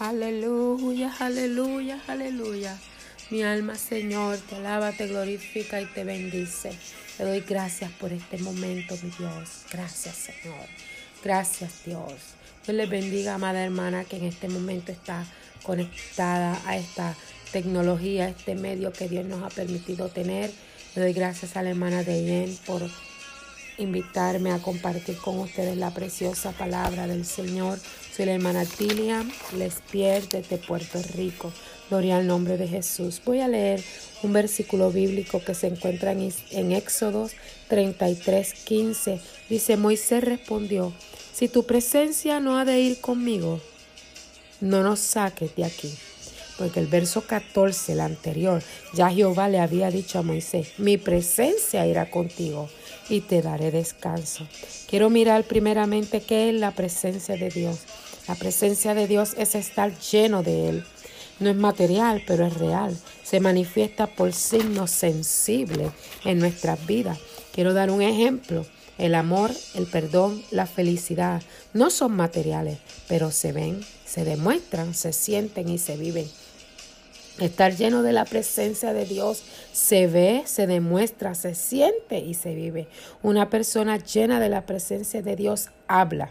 Aleluya, aleluya, aleluya. Mi alma, Señor, te alaba, te glorifica y te bendice. Te doy gracias por este momento, mi Dios. Gracias, Señor. Gracias, Dios. Dios les bendiga, amada hermana, que en este momento está conectada a esta tecnología, este medio que Dios nos ha permitido tener. Le doy gracias a la hermana de por invitarme a compartir con ustedes la preciosa palabra del Señor. Soy la hermana Tilia Les desde Puerto Rico. Gloria al nombre de Jesús. Voy a leer un versículo bíblico que se encuentra en, en Éxodos 33, 15. Dice, Moisés respondió, si tu presencia no ha de ir conmigo, no nos saques de aquí. Porque el verso 14, el anterior, ya Jehová le había dicho a Moisés, mi presencia irá contigo y te daré descanso. Quiero mirar primeramente qué es la presencia de Dios. La presencia de Dios es estar lleno de Él. No es material, pero es real. Se manifiesta por signos sensibles en nuestras vidas. Quiero dar un ejemplo. El amor, el perdón, la felicidad no son materiales, pero se ven, se demuestran, se sienten y se viven. Estar lleno de la presencia de Dios se ve, se demuestra, se siente y se vive. Una persona llena de la presencia de Dios habla,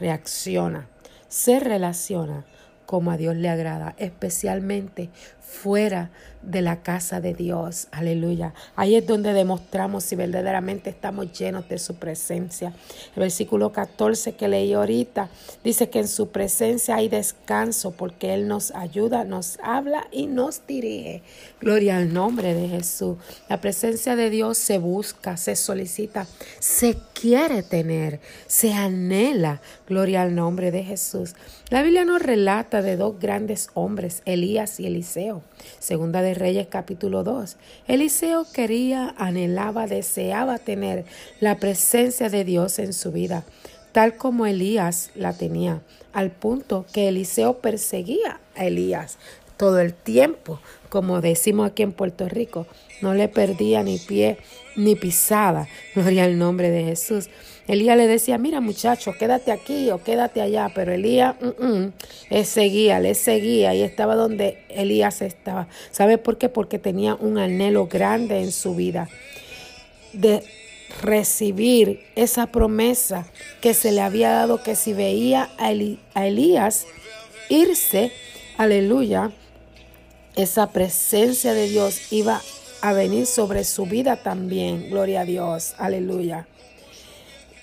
reacciona, se relaciona como a Dios le agrada, especialmente fuera de la casa de Dios. Aleluya. Ahí es donde demostramos si verdaderamente estamos llenos de su presencia. El versículo 14 que leí ahorita dice que en su presencia hay descanso porque Él nos ayuda, nos habla y nos dirige. Gloria al nombre de Jesús. La presencia de Dios se busca, se solicita, se quiere tener, se anhela. Gloria al nombre de Jesús. La Biblia nos relata de dos grandes hombres, Elías y Eliseo. Segunda de Reyes capítulo 2. Eliseo quería, anhelaba, deseaba tener la presencia de Dios en su vida, tal como Elías la tenía, al punto que Eliseo perseguía a Elías todo el tiempo, como decimos aquí en Puerto Rico, no le perdía ni pie ni pisada, gloria al nombre de Jesús. Elías le decía, mira muchacho, quédate aquí o quédate allá, pero Elías mm, seguía, le seguía y estaba donde Elías estaba. ¿Sabe por qué? Porque tenía un anhelo grande en su vida de recibir esa promesa que se le había dado que si veía a Elías irse, aleluya, esa presencia de Dios iba a venir sobre su vida también. Gloria a Dios, aleluya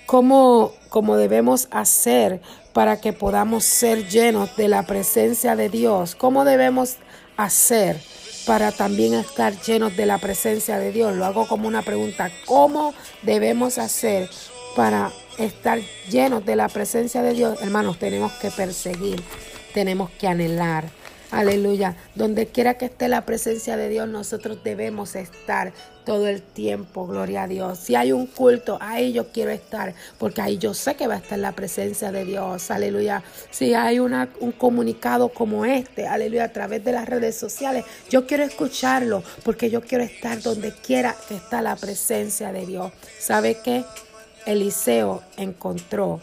cómo, debemos hacer para que podamos ser llenos de la presencia de Dios, cómo debemos hacer para también estar llenos de la presencia de Dios. Lo hago como una pregunta, ¿cómo debemos hacer para estar llenos de la presencia de Dios? Hermanos, tenemos que perseguir, tenemos que anhelar Aleluya. Donde quiera que esté la presencia de Dios, nosotros debemos estar todo el tiempo. Gloria a Dios. Si hay un culto, ahí yo quiero estar, porque ahí yo sé que va a estar la presencia de Dios. Aleluya. Si hay un comunicado como este, aleluya, a través de las redes sociales, yo quiero escucharlo, porque yo quiero estar donde quiera que está la presencia de Dios. ¿Sabe qué? Eliseo encontró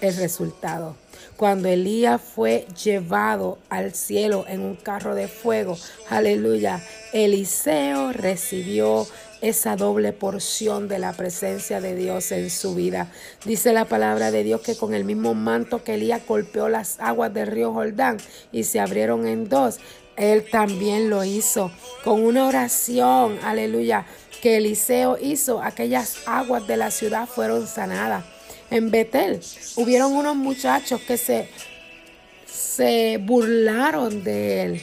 el resultado cuando Elías fue llevado al cielo en un carro de fuego, aleluya, Eliseo recibió esa doble porción de la presencia de Dios en su vida. Dice la palabra de Dios que con el mismo manto que Elías golpeó las aguas del río Jordán y se abrieron en dos, él también lo hizo con una oración, aleluya, que Eliseo hizo. Aquellas aguas de la ciudad fueron sanadas en Betel. Hubieron unos muchachos que se, se burlaron de él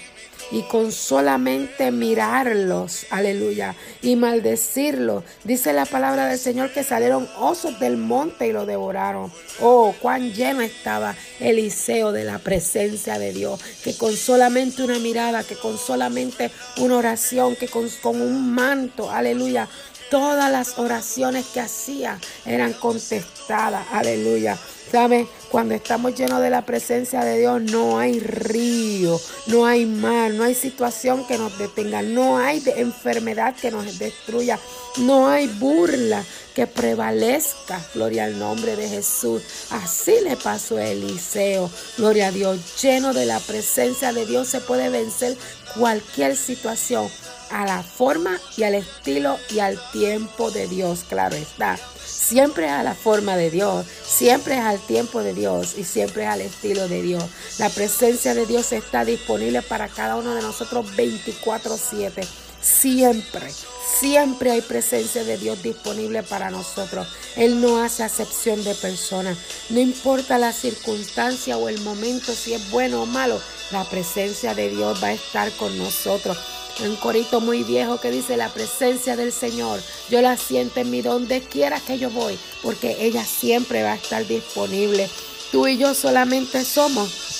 y con solamente mirarlos, aleluya, y maldecirlos, dice la palabra del Señor que salieron osos del monte y lo devoraron. Oh, cuán lleno estaba Eliseo de la presencia de Dios, que con solamente una mirada, que con solamente una oración, que con, con un manto, aleluya, todas las oraciones que hacía eran contestadas. Aleluya. ¿Sabe? Cuando estamos llenos de la presencia de Dios, no hay río, no hay mar, no hay situación que nos detenga, no hay enfermedad que nos destruya, no hay burla que prevalezca. Gloria al nombre de Jesús. Así le pasó a Eliseo. Gloria a Dios. Lleno de la presencia de Dios se puede vencer cualquier situación a la forma y al estilo y al tiempo de Dios, claro está. Siempre a la forma de Dios, siempre es al tiempo de Dios y siempre es al estilo de Dios. La presencia de Dios está disponible para cada uno de nosotros 24/7. Siempre, siempre hay presencia de Dios disponible para nosotros. Él no hace acepción de personas. No importa la circunstancia o el momento, si es bueno o malo, la presencia de Dios va a estar con nosotros un corito muy viejo que dice la presencia del Señor. Yo la siento en mi donde quiera que yo voy, porque ella siempre va a estar disponible. Tú y yo solamente somos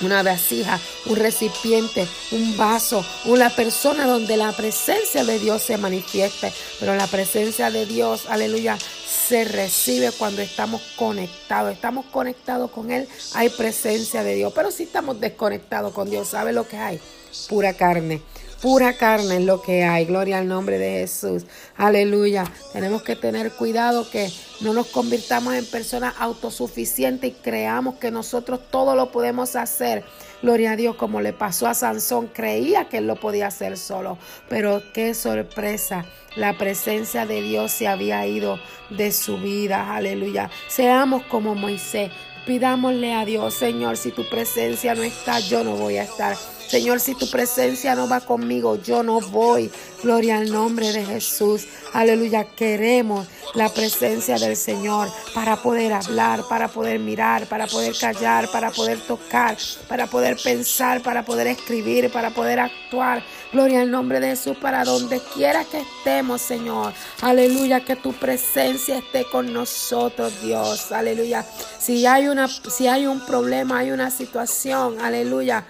una vasija, un recipiente, un vaso, una persona donde la presencia de Dios se manifieste. Pero la presencia de Dios, aleluya, se recibe cuando estamos conectados. Estamos conectados con Él, hay presencia de Dios. Pero si estamos desconectados con Dios, ¿sabe lo que hay? Pura carne. Pura carne es lo que hay. Gloria al nombre de Jesús. Aleluya. Tenemos que tener cuidado que no nos convirtamos en personas autosuficientes y creamos que nosotros todo lo podemos hacer. Gloria a Dios, como le pasó a Sansón, creía que él lo podía hacer solo. Pero qué sorpresa, la presencia de Dios se había ido de su vida. Aleluya. Seamos como Moisés. Pidámosle a Dios, Señor, si tu presencia no está, yo no voy a estar. Señor, si tu presencia no va conmigo, yo no voy. Gloria al nombre de Jesús. Aleluya. Queremos la presencia del Señor para poder hablar, para poder mirar, para poder callar, para poder tocar, para poder pensar, para poder escribir, para poder actuar. Gloria al nombre de Jesús para donde quiera que estemos, Señor. Aleluya, que tu presencia esté con nosotros, Dios. Aleluya. Si hay una si hay un problema, hay una situación, aleluya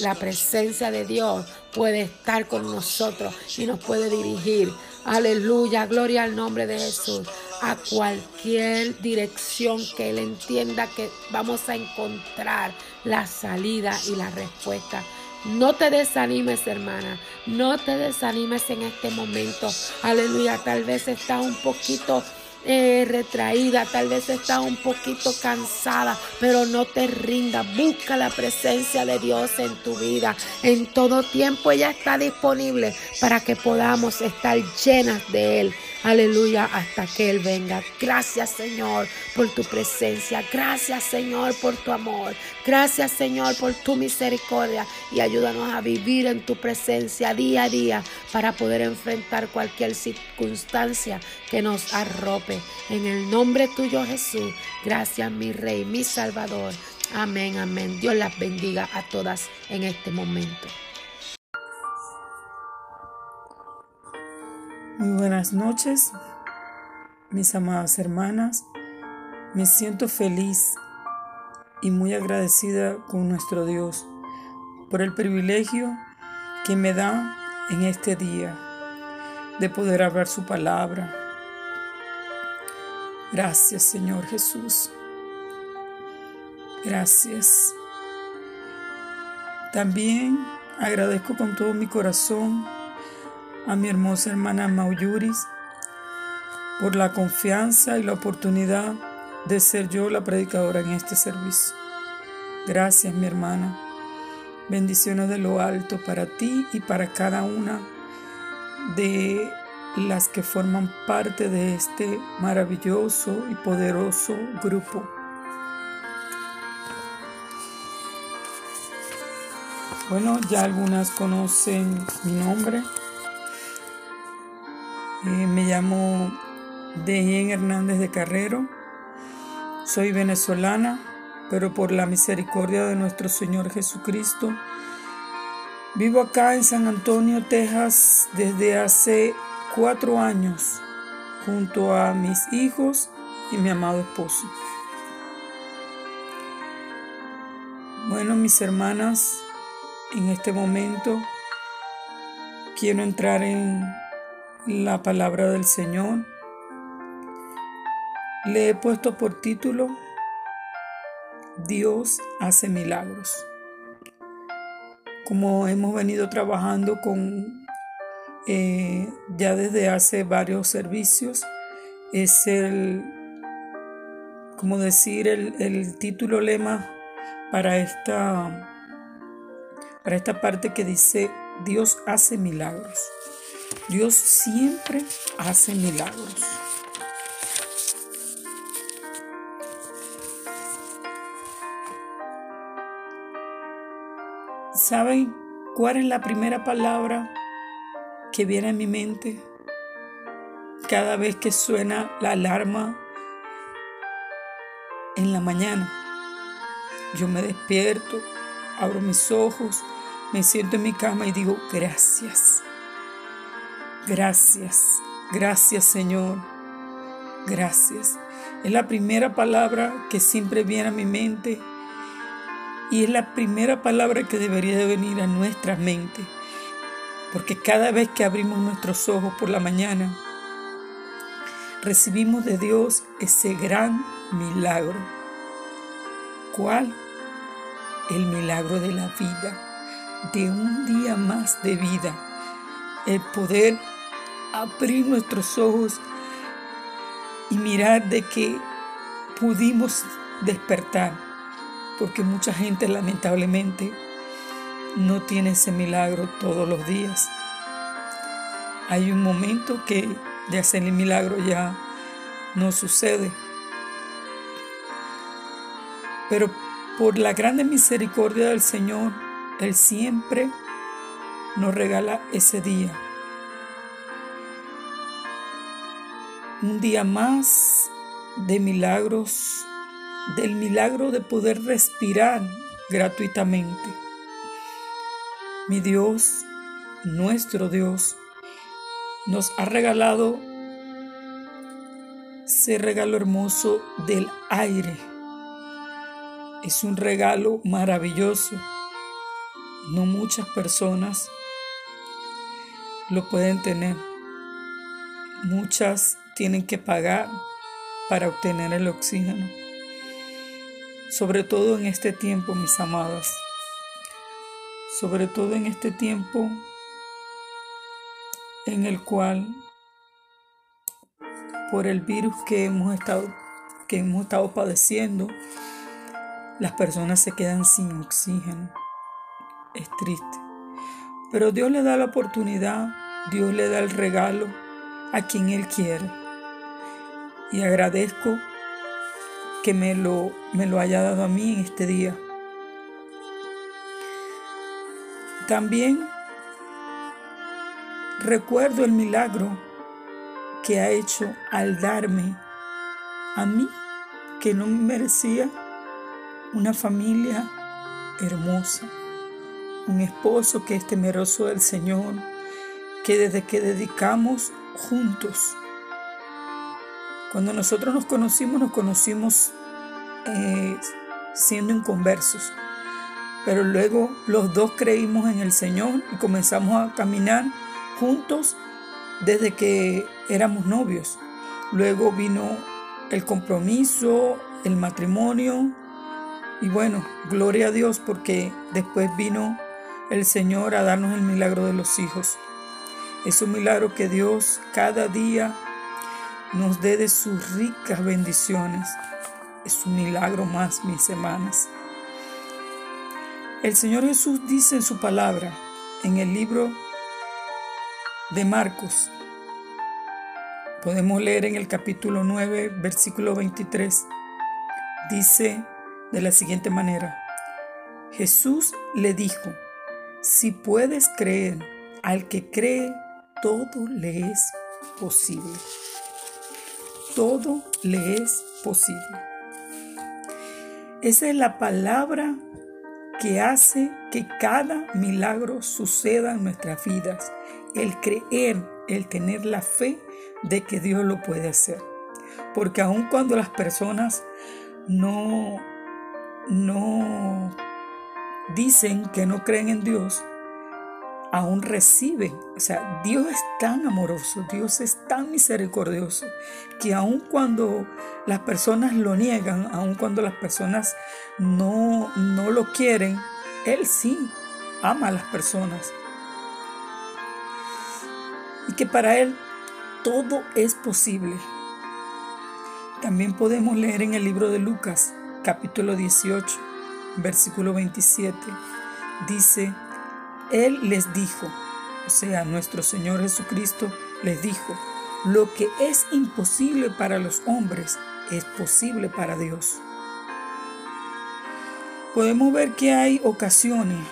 la presencia de Dios puede estar con nosotros y nos puede dirigir. Aleluya, gloria al nombre de Jesús. A cualquier dirección que Él entienda que vamos a encontrar la salida y la respuesta. No te desanimes, hermana. No te desanimes en este momento. Aleluya. Tal vez está un poquito eh, retraída, tal vez está un poquito cansada, pero no te rinda. Busca la presencia de Dios en tu vida. En todo tiempo ella está disponible para que podamos estar llenas de Él. Aleluya, hasta que Él venga. Gracias Señor por tu presencia. Gracias Señor por tu amor. Gracias Señor por tu misericordia. Y ayúdanos a vivir en tu presencia día a día para poder enfrentar cualquier circunstancia que nos arrope. En el nombre tuyo Jesús. Gracias mi Rey, mi Salvador. Amén, amén. Dios las bendiga a todas en este momento. Muy buenas noches, mis amadas hermanas. Me siento feliz y muy agradecida con nuestro Dios por el privilegio que me da en este día de poder hablar su palabra. Gracias, Señor Jesús. Gracias. También agradezco con todo mi corazón a mi hermosa hermana Mauyuris por la confianza y la oportunidad de ser yo la predicadora en este servicio. Gracias, mi hermana. Bendiciones de lo alto para ti y para cada una de las que forman parte de este maravilloso y poderoso grupo. Bueno, ya algunas conocen mi nombre. Eh, me llamo Dejen Hernández de Carrero. Soy venezolana, pero por la misericordia de nuestro Señor Jesucristo, vivo acá en San Antonio, Texas, desde hace cuatro años, junto a mis hijos y mi amado esposo. Bueno, mis hermanas, en este momento quiero entrar en la palabra del Señor. Le he puesto por título Dios hace milagros. Como hemos venido trabajando con eh, ya desde hace varios servicios, es el, como decir, el, el título lema para esta, para esta parte que dice Dios hace milagros. Dios siempre hace milagros. ¿Saben cuál es la primera palabra que viene a mi mente cada vez que suena la alarma en la mañana? Yo me despierto, abro mis ojos, me siento en mi cama y digo, gracias, gracias, gracias Señor, gracias. Es la primera palabra que siempre viene a mi mente y es la primera palabra que debería de venir a nuestra mente. Porque cada vez que abrimos nuestros ojos por la mañana, recibimos de Dios ese gran milagro. ¿Cuál? El milagro de la vida de un día más de vida, el poder abrir nuestros ojos y mirar de que pudimos despertar, porque mucha gente lamentablemente no tiene ese milagro todos los días. Hay un momento que de hacer el milagro ya no sucede. Pero por la grande misericordia del Señor, él siempre nos regala ese día. Un día más de milagros, del milagro de poder respirar gratuitamente. Mi Dios, nuestro Dios, nos ha regalado ese regalo hermoso del aire. Es un regalo maravilloso no muchas personas lo pueden tener. Muchas tienen que pagar para obtener el oxígeno. Sobre todo en este tiempo, mis amadas. Sobre todo en este tiempo en el cual por el virus que hemos estado que hemos estado padeciendo, las personas se quedan sin oxígeno es triste. Pero Dios le da la oportunidad, Dios le da el regalo a quien Él quiere. Y agradezco que me lo, me lo haya dado a mí en este día. También recuerdo el milagro que ha hecho al darme a mí, que no merecía, una familia hermosa un esposo que es temeroso del Señor, que desde que dedicamos juntos, cuando nosotros nos conocimos, nos conocimos eh, siendo inconversos, pero luego los dos creímos en el Señor y comenzamos a caminar juntos desde que éramos novios. Luego vino el compromiso, el matrimonio, y bueno, gloria a Dios porque después vino el Señor a darnos el milagro de los hijos. Es un milagro que Dios cada día nos dé de sus ricas bendiciones. Es un milagro más, mis hermanas. El Señor Jesús dice en su palabra, en el libro de Marcos, podemos leer en el capítulo 9, versículo 23, dice de la siguiente manera, Jesús le dijo, si puedes creer, al que cree, todo le es posible. Todo le es posible. Esa es la palabra que hace que cada milagro suceda en nuestras vidas. El creer, el tener la fe de que Dios lo puede hacer. Porque aun cuando las personas no, no dicen que no creen en Dios, aún reciben. O sea, Dios es tan amoroso, Dios es tan misericordioso, que aun cuando las personas lo niegan, aun cuando las personas no, no lo quieren, Él sí ama a las personas. Y que para Él todo es posible. También podemos leer en el libro de Lucas, capítulo 18, versículo 27. Dice, Él les dijo, o sea, nuestro Señor Jesucristo les dijo, lo que es imposible para los hombres es posible para Dios. Podemos ver que hay ocasiones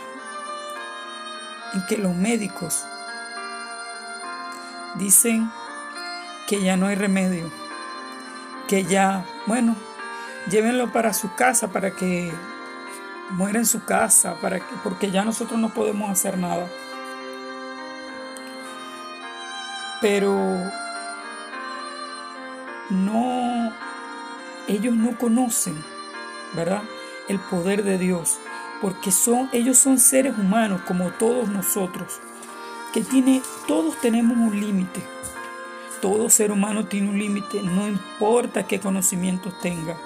en que los médicos dicen que ya no hay remedio, que ya, bueno, llévenlo para su casa para que muera en su casa, para que, porque ya nosotros no podemos hacer nada. Pero no, ellos no conocen, ¿verdad? El poder de Dios, porque son, ellos son seres humanos como todos nosotros, que tiene, todos tenemos un límite. Todo ser humano tiene un límite, no importa qué conocimientos tenga.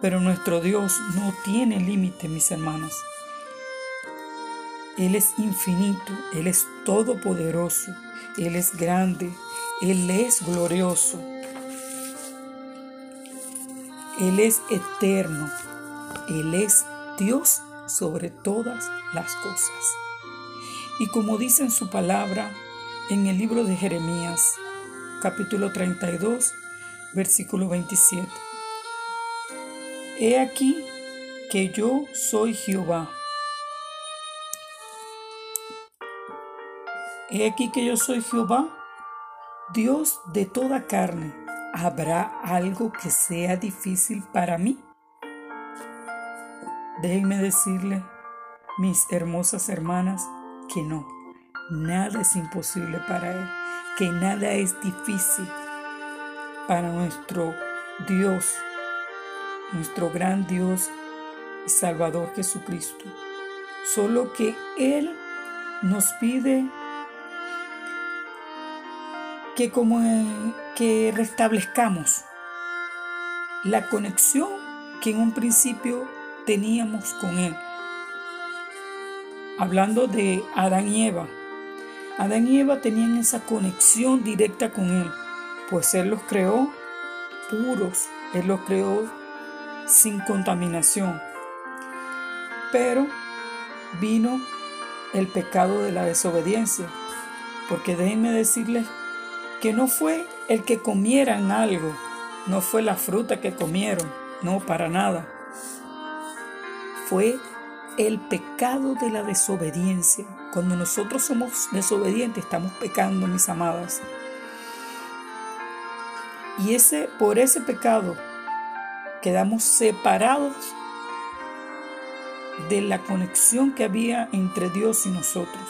Pero nuestro Dios no tiene límite, mis hermanos. Él es infinito, Él es todopoderoso, Él es grande, Él es glorioso, Él es eterno, Él es Dios sobre todas las cosas. Y como dice en su palabra en el libro de Jeremías, capítulo 32, versículo 27. He aquí que yo soy Jehová. He aquí que yo soy Jehová, Dios de toda carne. ¿Habrá algo que sea difícil para mí? Déjenme decirle, mis hermosas hermanas, que no, nada es imposible para Él, que nada es difícil para nuestro Dios nuestro gran Dios y Salvador Jesucristo. Solo que Él nos pide que como que restablezcamos la conexión que en un principio teníamos con Él. Hablando de Adán y Eva. Adán y Eva tenían esa conexión directa con Él, pues Él los creó puros, Él los creó sin contaminación. Pero vino el pecado de la desobediencia, porque déjenme decirles que no fue el que comieran algo, no fue la fruta que comieron, no para nada. Fue el pecado de la desobediencia. Cuando nosotros somos desobedientes, estamos pecando, mis amadas. Y ese por ese pecado quedamos separados de la conexión que había entre Dios y nosotros.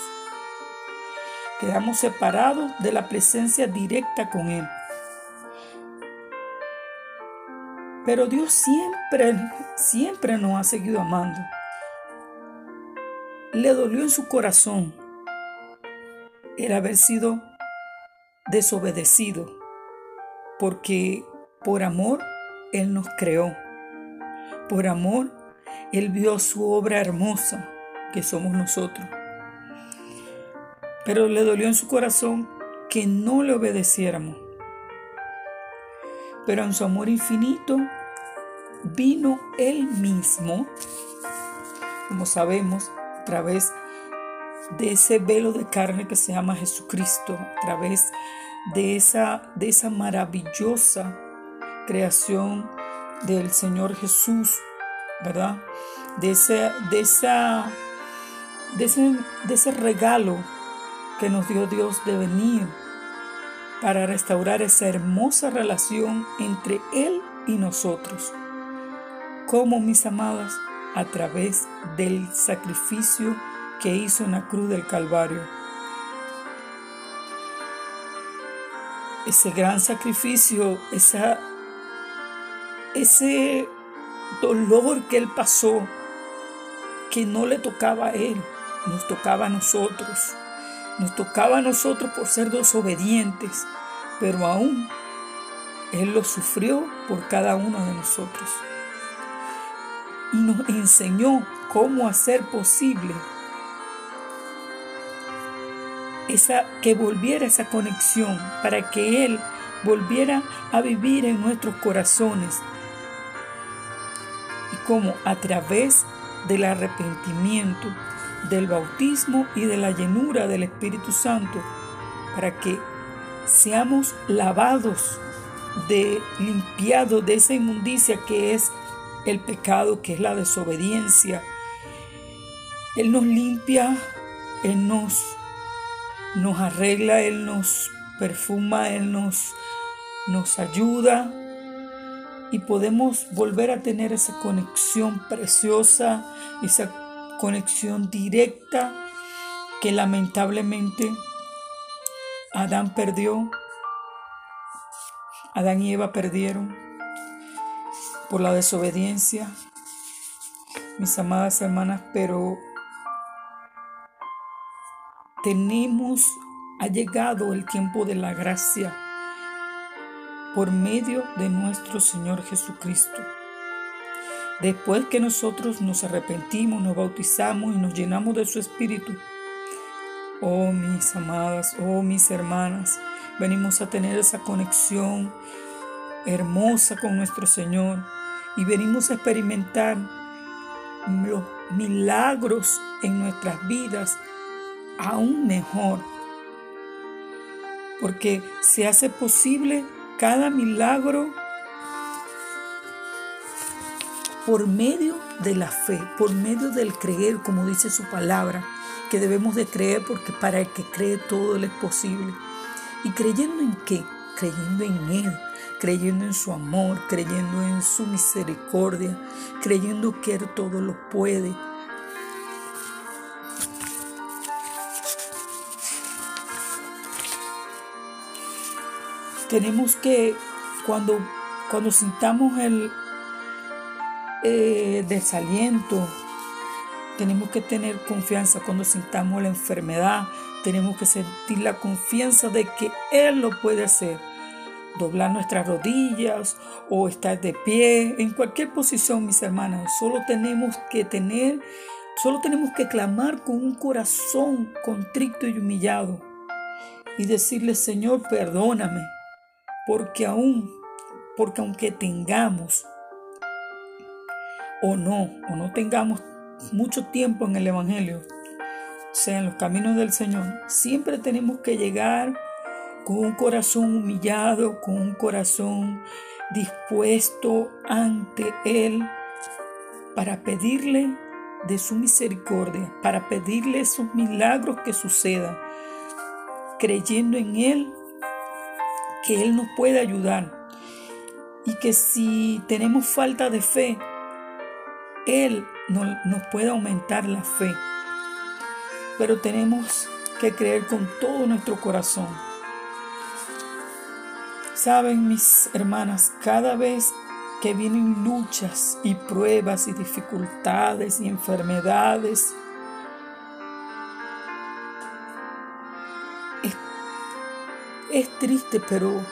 Quedamos separados de la presencia directa con Él. Pero Dios siempre, siempre nos ha seguido amando. Le dolió en su corazón el haber sido desobedecido, porque por amor él nos creó. Por amor, Él vio su obra hermosa, que somos nosotros. Pero le dolió en su corazón que no le obedeciéramos. Pero en su amor infinito vino Él mismo, como sabemos, a través de ese velo de carne que se llama Jesucristo, a través de esa, de esa maravillosa creación del Señor Jesús, ¿verdad? De ese, de esa, de ese, de ese regalo que nos dio Dios de venir para restaurar esa hermosa relación entre Él y nosotros. Como mis amadas, a través del sacrificio que hizo en la cruz del Calvario. Ese gran sacrificio, esa ese dolor que él pasó, que no le tocaba a él, nos tocaba a nosotros. Nos tocaba a nosotros por ser desobedientes, pero aún Él lo sufrió por cada uno de nosotros. Y nos enseñó cómo hacer posible esa, que volviera esa conexión, para que Él volviera a vivir en nuestros corazones. Y cómo a través del arrepentimiento, del bautismo y de la llenura del Espíritu Santo, para que seamos lavados, de limpiados de esa inmundicia que es el pecado, que es la desobediencia. Él nos limpia, Él nos, nos arregla, Él nos perfuma, Él nos, nos ayuda y podemos volver a tener esa conexión preciosa, esa conexión directa que lamentablemente Adán perdió, Adán y Eva perdieron por la desobediencia, mis amadas hermanas, pero tenemos, ha llegado el tiempo de la gracia por medio de nuestro Señor Jesucristo. Después que nosotros nos arrepentimos, nos bautizamos y nos llenamos de su Espíritu, oh mis amadas, oh mis hermanas, venimos a tener esa conexión hermosa con nuestro Señor y venimos a experimentar los milagros en nuestras vidas aún mejor. Porque se hace posible cada milagro por medio de la fe, por medio del creer, como dice su palabra, que debemos de creer porque para el que cree todo le es posible. ¿Y creyendo en qué? Creyendo en Él, creyendo en su amor, creyendo en su misericordia, creyendo que Él todo lo puede. Tenemos que, cuando, cuando sintamos el eh, desaliento, tenemos que tener confianza. Cuando sintamos la enfermedad, tenemos que sentir la confianza de que Él lo puede hacer. Doblar nuestras rodillas o estar de pie, en cualquier posición, mis hermanas. Solo tenemos que tener, solo tenemos que clamar con un corazón contrito y humillado y decirle, Señor, perdóname, porque aún, porque aunque tengamos o no, o no tengamos mucho tiempo en el Evangelio, sea, en los caminos del Señor, siempre tenemos que llegar con un corazón humillado, con un corazón dispuesto ante Él para pedirle de su misericordia, para pedirle esos milagros que sucedan, creyendo en Él, que Él nos puede ayudar y que si tenemos falta de fe, Él nos puede aumentar la fe. Pero tenemos que creer con todo nuestro corazón Saben mis hermanas, cada vez que vienen luchas y pruebas y dificultades y enfermedades, es, triste, pero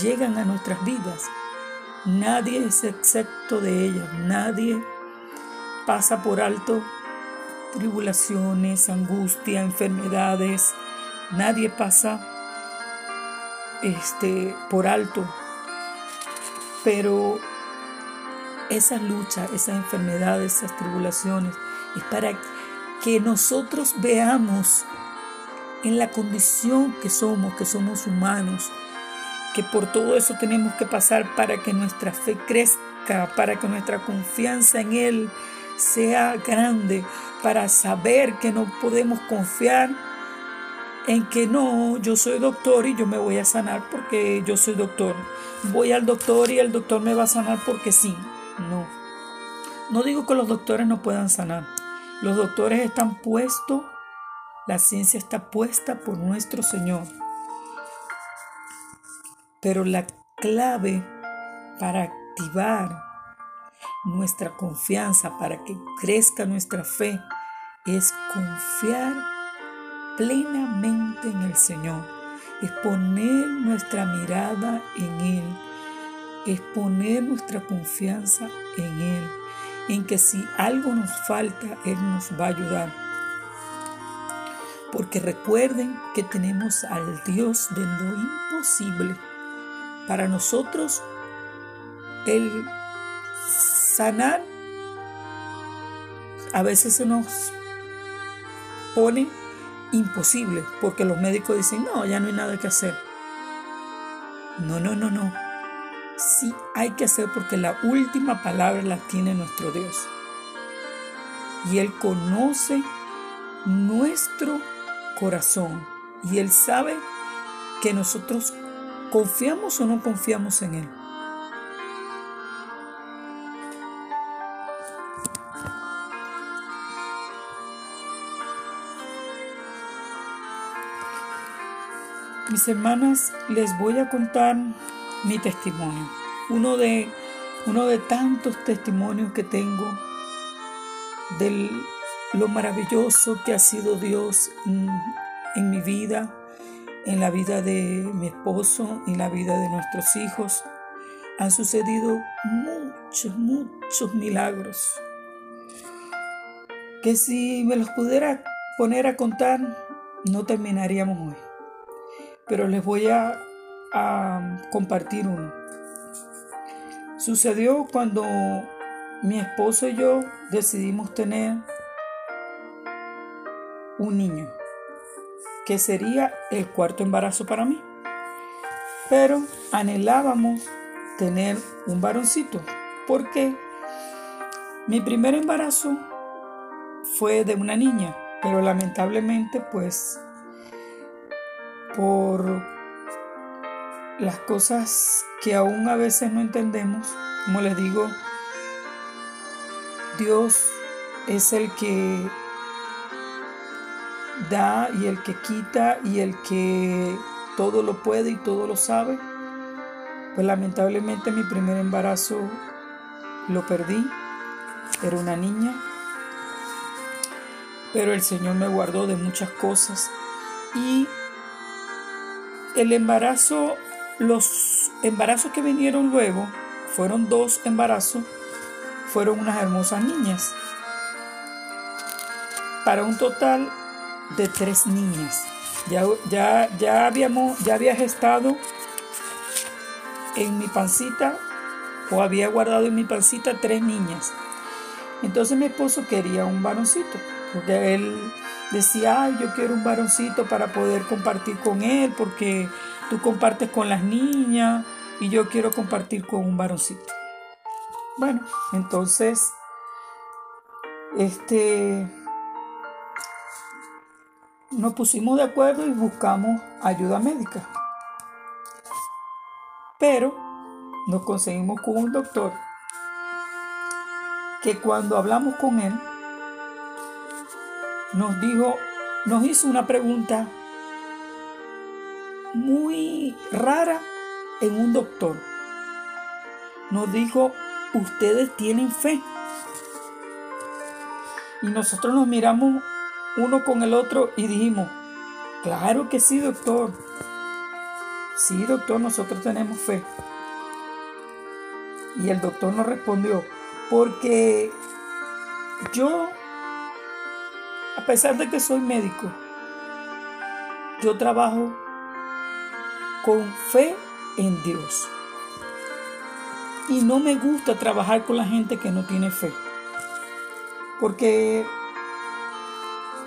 llegan a nuestras vidas. Nadie es excepto de ellas, nadie pasa por alto tribulaciones, angustia, enfermedades, nadie pasa este, por alto. Pero esa lucha, esa enfermedad, esas tribulaciones, es para que nosotros veamos en la condición que somos, que somos humanos, que por todo eso tenemos que pasar para que nuestra fe crezca, para que nuestra confianza en Él sea grande, para saber que no podemos confiar en que no, yo soy doctor y yo me voy a sanar porque yo soy doctor. Voy al doctor y el doctor me va a sanar porque sí. No. No digo que los doctores no puedan sanar. Los doctores están puestos, la ciencia está puesta por nuestro Señor. Pero la clave para activar nuestra confianza, para que crezca nuestra fe, es confiar plenamente en el Señor, es poner nuestra mirada en Él, es poner nuestra confianza en Él, en que si algo nos falta, Él nos va a ayudar. Porque recuerden que tenemos al Dios de lo imposible. Para nosotros, el sanar a veces se nos pone imposible porque los médicos dicen, no, ya no hay nada que hacer. No, no, no, no. Sí hay que hacer porque la última palabra la tiene nuestro Dios. Y Él conoce nuestro corazón. Y Él sabe que nosotros confiamos o no confiamos en Él. Mis hermanas, les voy a contar mi testimonio. Uno de, uno de tantos testimonios que tengo de lo maravilloso que ha sido Dios en, mi vida, en la vida de mi esposo, en la vida de nuestros hijos. Han sucedido muchos, muchos milagros. Que si me los pudiera poner a contar, no terminaríamos hoy pero les voy a, compartir uno. Sucedió cuando mi esposo y yo decidimos tener un niño, que sería el cuarto embarazo para mí. Pero anhelábamos tener un varoncito, porque mi primer embarazo fue de una niña, pero lamentablemente pues por las cosas que aún a veces no entendemos. Como les digo, Dios es el que da y el que quita y el que todo lo puede y todo lo sabe. Pues lamentablemente mi primer embarazo lo perdí. Era una niña. Pero el Señor me guardó de muchas cosas. Y el embarazo, los embarazos que vinieron luego, fueron dos embarazos, fueron unas hermosas niñas. Para un total de tres niñas. Ya, ya, ya, habíamos, ya había gestado en mi pancita o había guardado en mi pancita tres niñas. Entonces mi esposo quería un varoncito, porque él decía, ay, yo quiero un varoncito para poder compartir con él, porque tú compartes con las niñas y yo quiero compartir con un varoncito. Bueno, entonces, este, nos pusimos de acuerdo y buscamos ayuda médica. Pero nos conseguimos con un doctor que cuando hablamos con él, nos dijo, nos hizo una pregunta muy rara en un doctor. Nos dijo, ustedes tienen fe. Y nosotros nos miramos uno con el otro y dijimos, claro que sí, doctor. Sí, doctor, nosotros tenemos fe. Y el doctor nos respondió, porque yo a pesar de que soy médico, yo trabajo con fe en Dios. Y no me gusta trabajar con la gente que no tiene fe. Porque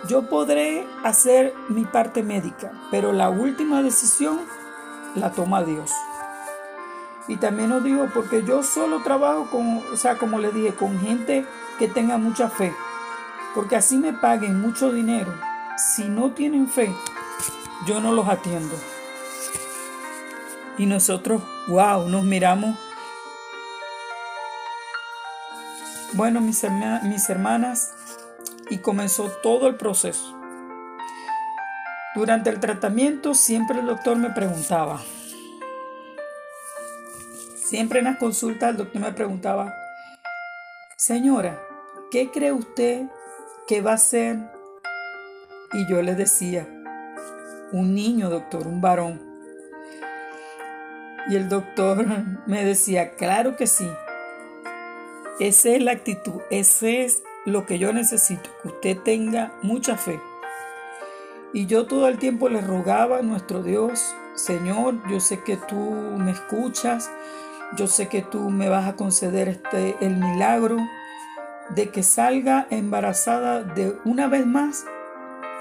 yo podré hacer mi parte médica, pero la última decisión la toma Dios. Y también os digo, porque yo solo trabajo con, o sea, como le dije, con gente que tenga mucha fe. Porque así me paguen mucho dinero. Si no tienen fe, yo no los atiendo. Y nosotros, wow, nos miramos. Bueno, mis, mis hermanas, y comenzó todo el proceso. Durante el tratamiento siempre el doctor me preguntaba, siempre en las consultas el doctor me preguntaba, señora, ¿qué cree usted ¿qué va a ser? Y yo le decía, un niño, doctor, un varón. Y el doctor me decía, claro que sí. Esa es la actitud, ese es lo que yo necesito, que usted tenga mucha fe. Y yo todo el tiempo le rogaba a nuestro Dios, Señor, yo sé que tú me escuchas, yo sé que tú me vas a conceder este el milagro de que salga embarazada de una vez más,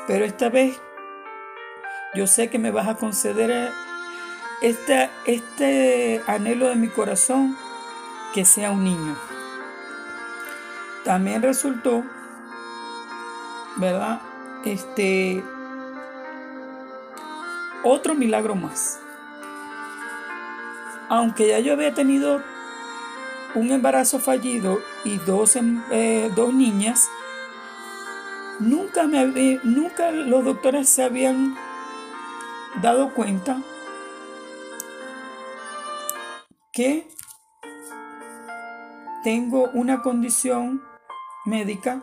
pero esta vez yo sé que me vas a conceder este, este anhelo de mi corazón, que sea un niño. También resultó, ¿verdad? Este, otro milagro más. Aunque ya yo había tenido un embarazo fallido y dos, em, eh, niñas, nunca, me, nunca los doctores se habían dado cuenta que tengo una condición médica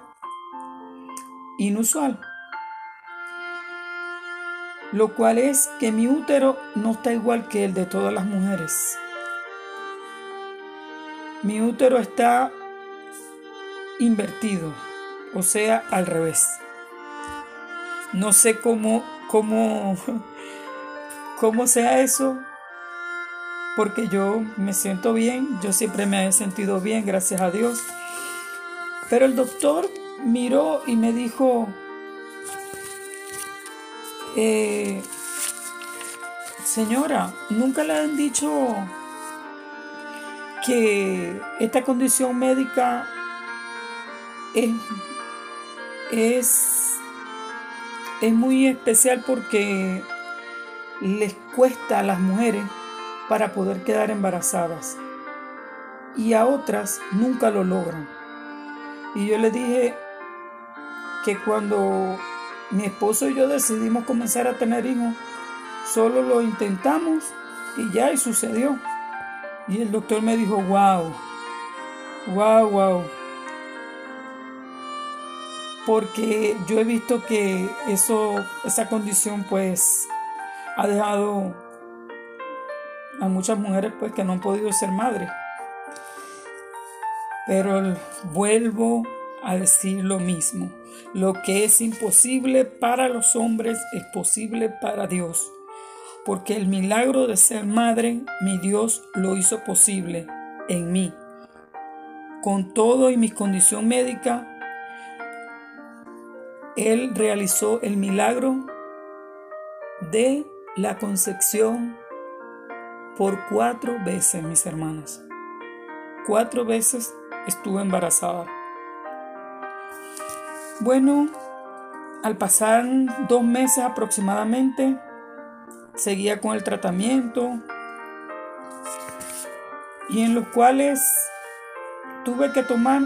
inusual, lo cual es que mi útero no está igual que el de todas las mujeres. Mi útero está invertido, o sea, al revés. No sé cómo, cómo, cómo sea eso, porque yo me siento bien, yo siempre me he sentido bien, gracias a Dios. Pero el doctor miró y me dijo, eh, señora, nunca le han dicho que esta condición médica es, es, es muy especial porque les cuesta a las mujeres para poder quedar embarazadas y a otras nunca lo logran. Y yo le dije que cuando mi esposo y yo decidimos comenzar a tener hijos, solo lo intentamos y ya y sucedió. Y el doctor me dijo, wow, wow, wow. Porque yo he visto que eso, esa condición pues ha dejado a muchas mujeres pues que no han podido ser madres. Pero vuelvo a decir lo mismo. Lo que es imposible para los hombres es posible para Dios. Porque el milagro de ser madre, mi Dios lo hizo posible en mí. Con todo y mi condición médica, Él realizó el milagro de la concepción por cuatro veces, mis hermanas. Cuatro veces estuve embarazada. Bueno, al pasar dos meses aproximadamente, seguía con el tratamiento y en los cuales tuve que tomar,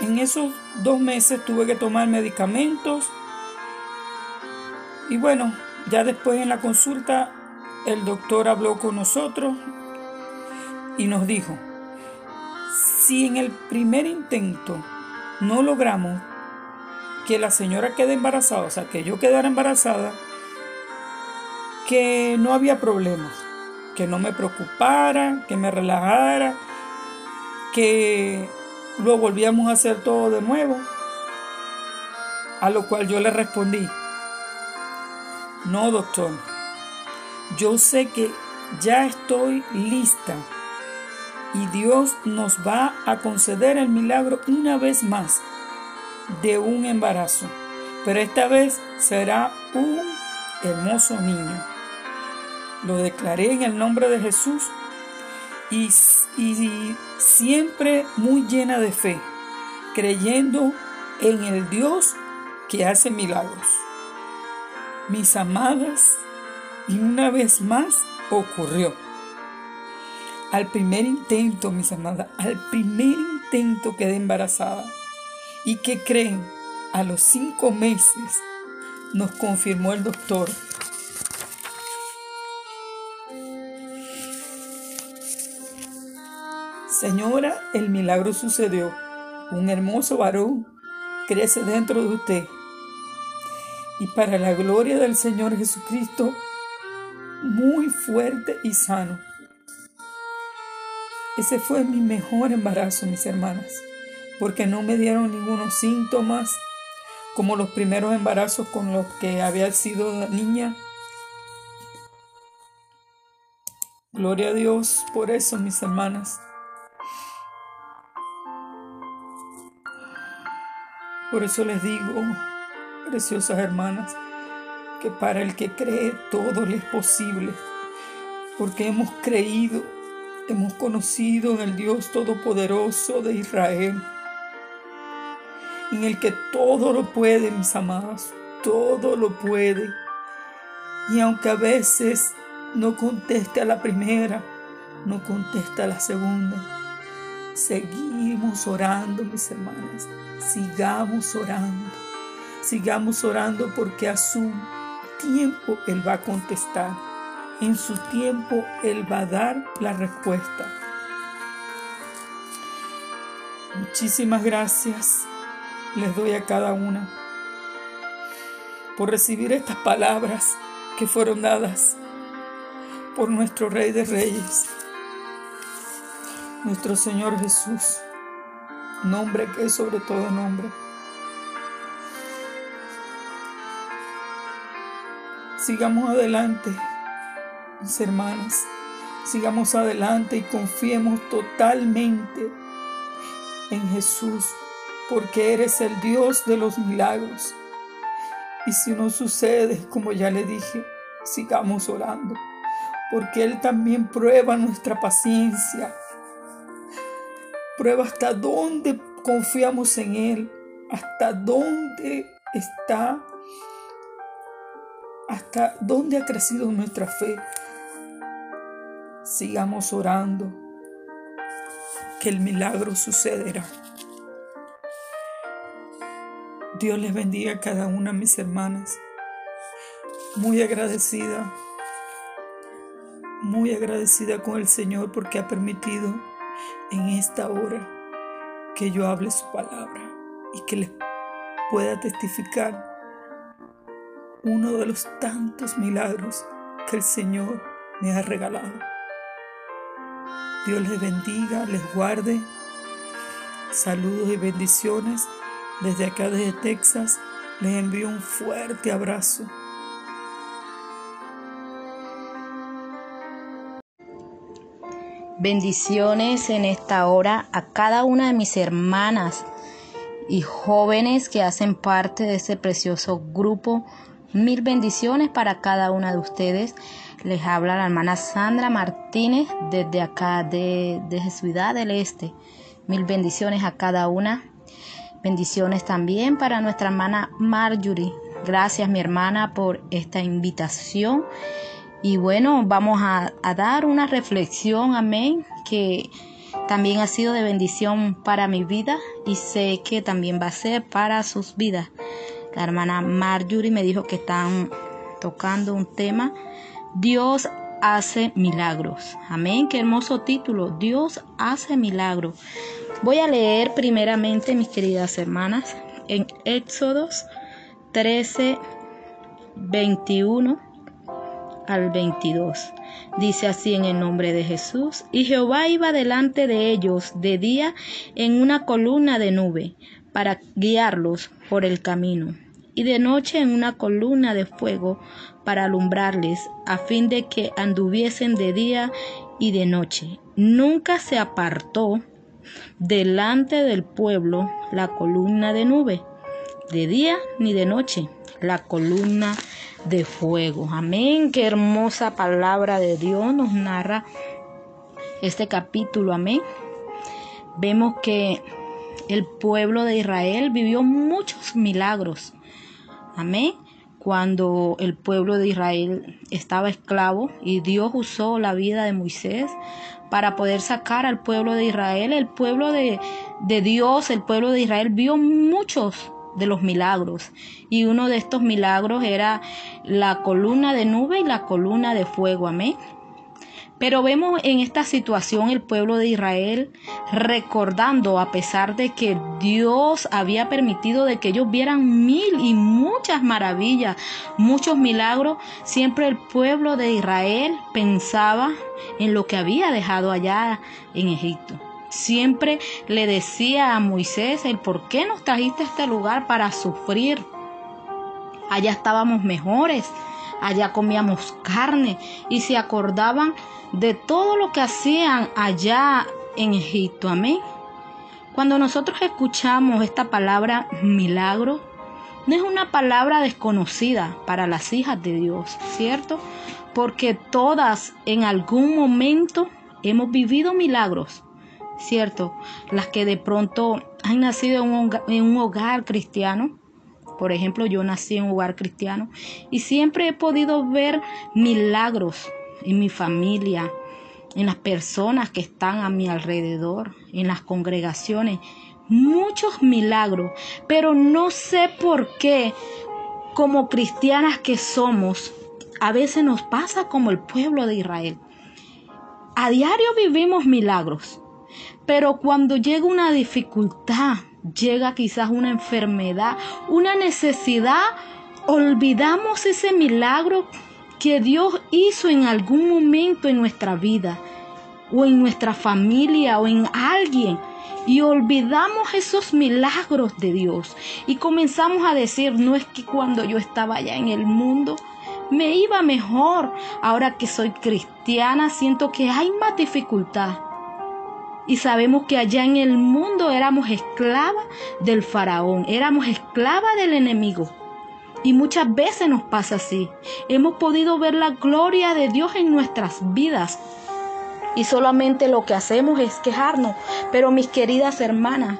en esos dos meses tuve que tomar medicamentos y bueno, ya después en la consulta el doctor habló con nosotros y nos dijo, si en el primer intento no logramos que la señora quede embarazada, o sea, que yo quedara embarazada, que no había problemas, que no me preocupara, que me relajara, que lo volvíamos a hacer todo de nuevo. A lo cual yo le respondí, no doctor, yo sé que ya estoy lista y Dios nos va a conceder el milagro una vez más de un embarazo, pero esta vez será un hermoso niño. Lo declaré en el nombre de Jesús y, siempre muy llena de fe, creyendo en el Dios que hace milagros. Mis amadas, y una vez más ocurrió. Al primer intento, mis amadas, al primer intento quedé embarazada. ¿Y qué creen? A los cinco meses nos confirmó el doctor. Señora, el milagro sucedió. Un hermoso varón crece dentro de usted. Y para la gloria del Señor Jesucristo, muy fuerte y sano. Ese fue mi mejor embarazo, mis hermanas, porque no me dieron ningunos síntomas como los primeros embarazos con los que había sido niña. Gloria a Dios por eso, mis hermanas. Por eso les digo, preciosas hermanas, que para el que cree todo le es posible, porque hemos creído, hemos conocido en el Dios Todopoderoso de Israel, en el que todo lo puede, mis amados, todo lo puede. Y aunque a veces no conteste a la primera, no conteste a la segunda, seguimos orando, mis hermanas, sigamos orando, sigamos orando porque a su tiempo Él va a contestar. En su tiempo Él va a dar la respuesta. Muchísimas gracias les doy a cada una por recibir estas palabras que fueron dadas por nuestro Rey de Reyes, nuestro Señor Jesús, nombre que es sobre todo nombre. Sigamos adelante, mis hermanas. Sigamos adelante y confiemos totalmente en Jesús, porque eres el Dios de los milagros. Y si no sucede, como ya le dije, sigamos orando, porque Él también prueba nuestra paciencia. Prueba hasta dónde confiamos en Él, hasta dónde está hasta dónde ha crecido nuestra fe. Sigamos orando, que el milagro sucederá. Dios les bendiga a cada una, mis hermanas. Muy agradecida, muy agradecida con el Señor porque ha permitido en esta hora que yo hable su palabra y que les pueda testificar uno de los tantos milagros que el Señor me ha regalado. Dios les bendiga, les guarde. Saludos y bendiciones. Desde acá, desde Texas, les envío un fuerte abrazo. Bendiciones en esta hora a cada una de mis hermanas y jóvenes que hacen parte de este precioso grupo Mil bendiciones para cada una de ustedes. Les habla la hermana Sandra Martínez desde acá de, de Ciudad del Este. Mil bendiciones a cada una. Bendiciones también para nuestra hermana Marjorie. Gracias mi hermana por esta invitación. Y bueno, vamos a, a dar una reflexión, amén, que también ha sido de bendición para mi vida y sé que también va a ser para sus vidas. La hermana Marjorie me dijo que están tocando un tema. Dios hace milagros. Amén. Qué hermoso título. Dios hace milagros. Voy a leer primeramente, mis queridas hermanas, en Éxodos 13, 21 al 22. Dice así en el nombre de Jesús. Y Jehová iba delante de ellos de día en una columna de nube para guiarlos por el camino y de noche en una columna de fuego para alumbrarles, a fin de que anduviesen de día y de noche. Nunca se apartó delante del pueblo la columna de nube, de día ni de noche, la columna de fuego. Amén. Qué hermosa palabra de Dios nos narra este capítulo. Amén. Vemos que el pueblo de Israel vivió muchos milagros Amén. Cuando el pueblo de Israel estaba esclavo y Dios usó la vida de Moisés para poder sacar al pueblo de Israel, el pueblo de, de Dios, el pueblo de Israel vio muchos de los milagros. Y uno de estos milagros era la columna de nube y la columna de fuego. Amén. Pero vemos en esta situación el pueblo de Israel recordando, a pesar de que Dios había permitido de que ellos vieran mil y muchas maravillas, muchos milagros, siempre el pueblo de Israel pensaba en lo que había dejado allá en Egipto. Siempre le decía a Moisés el por qué nos trajiste a este lugar para sufrir. Allá estábamos mejores, allá comíamos carne y se acordaban de todo lo que hacían allá en Egipto. Amén. Cuando nosotros escuchamos esta palabra milagro, no es una palabra desconocida para las hijas de Dios, ¿cierto? Porque todas en algún momento hemos vivido milagros, ¿cierto? Las que de pronto han nacido en un en un hogar cristiano. Por ejemplo, yo nací en un hogar cristiano y siempre he podido ver milagros en mi familia, en las personas que están a mi alrededor, en las congregaciones. Muchos milagros, pero no sé por qué, como cristianas que somos, a veces nos pasa como el pueblo de Israel. A diario vivimos milagros, pero cuando llega una dificultad, llega quizás una enfermedad, una necesidad, olvidamos ese milagro que Dios hizo en algún momento en nuestra vida o en nuestra familia o en alguien y olvidamos esos milagros de Dios y comenzamos a decir, no es que cuando yo estaba allá en el mundo me iba mejor, ahora que soy cristiana siento que hay más dificultad. Y sabemos que allá en el mundo éramos esclavas del faraón, éramos esclavas del enemigo. Y muchas veces nos pasa así. Hemos podido ver la gloria de Dios en nuestras vidas. Y solamente lo que hacemos es quejarnos. Pero mis queridas hermanas,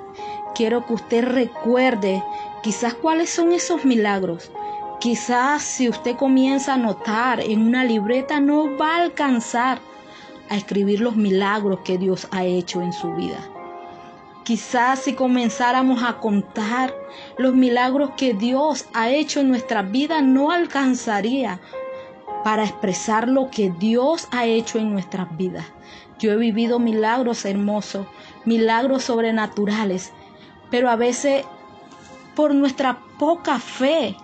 quiero que usted recuerde quizás cuáles son esos milagros. Quizás si usted comienza a notar en una libreta no va a alcanzar a escribir los milagros que Dios ha hecho en su vida. Quizás si comenzáramos a contar los milagros que Dios ha hecho en nuestra vida, no alcanzaría para expresar lo que Dios ha hecho en nuestras vidas. Yo he vivido milagros hermosos, milagros sobrenaturales, pero a veces por nuestra poca fe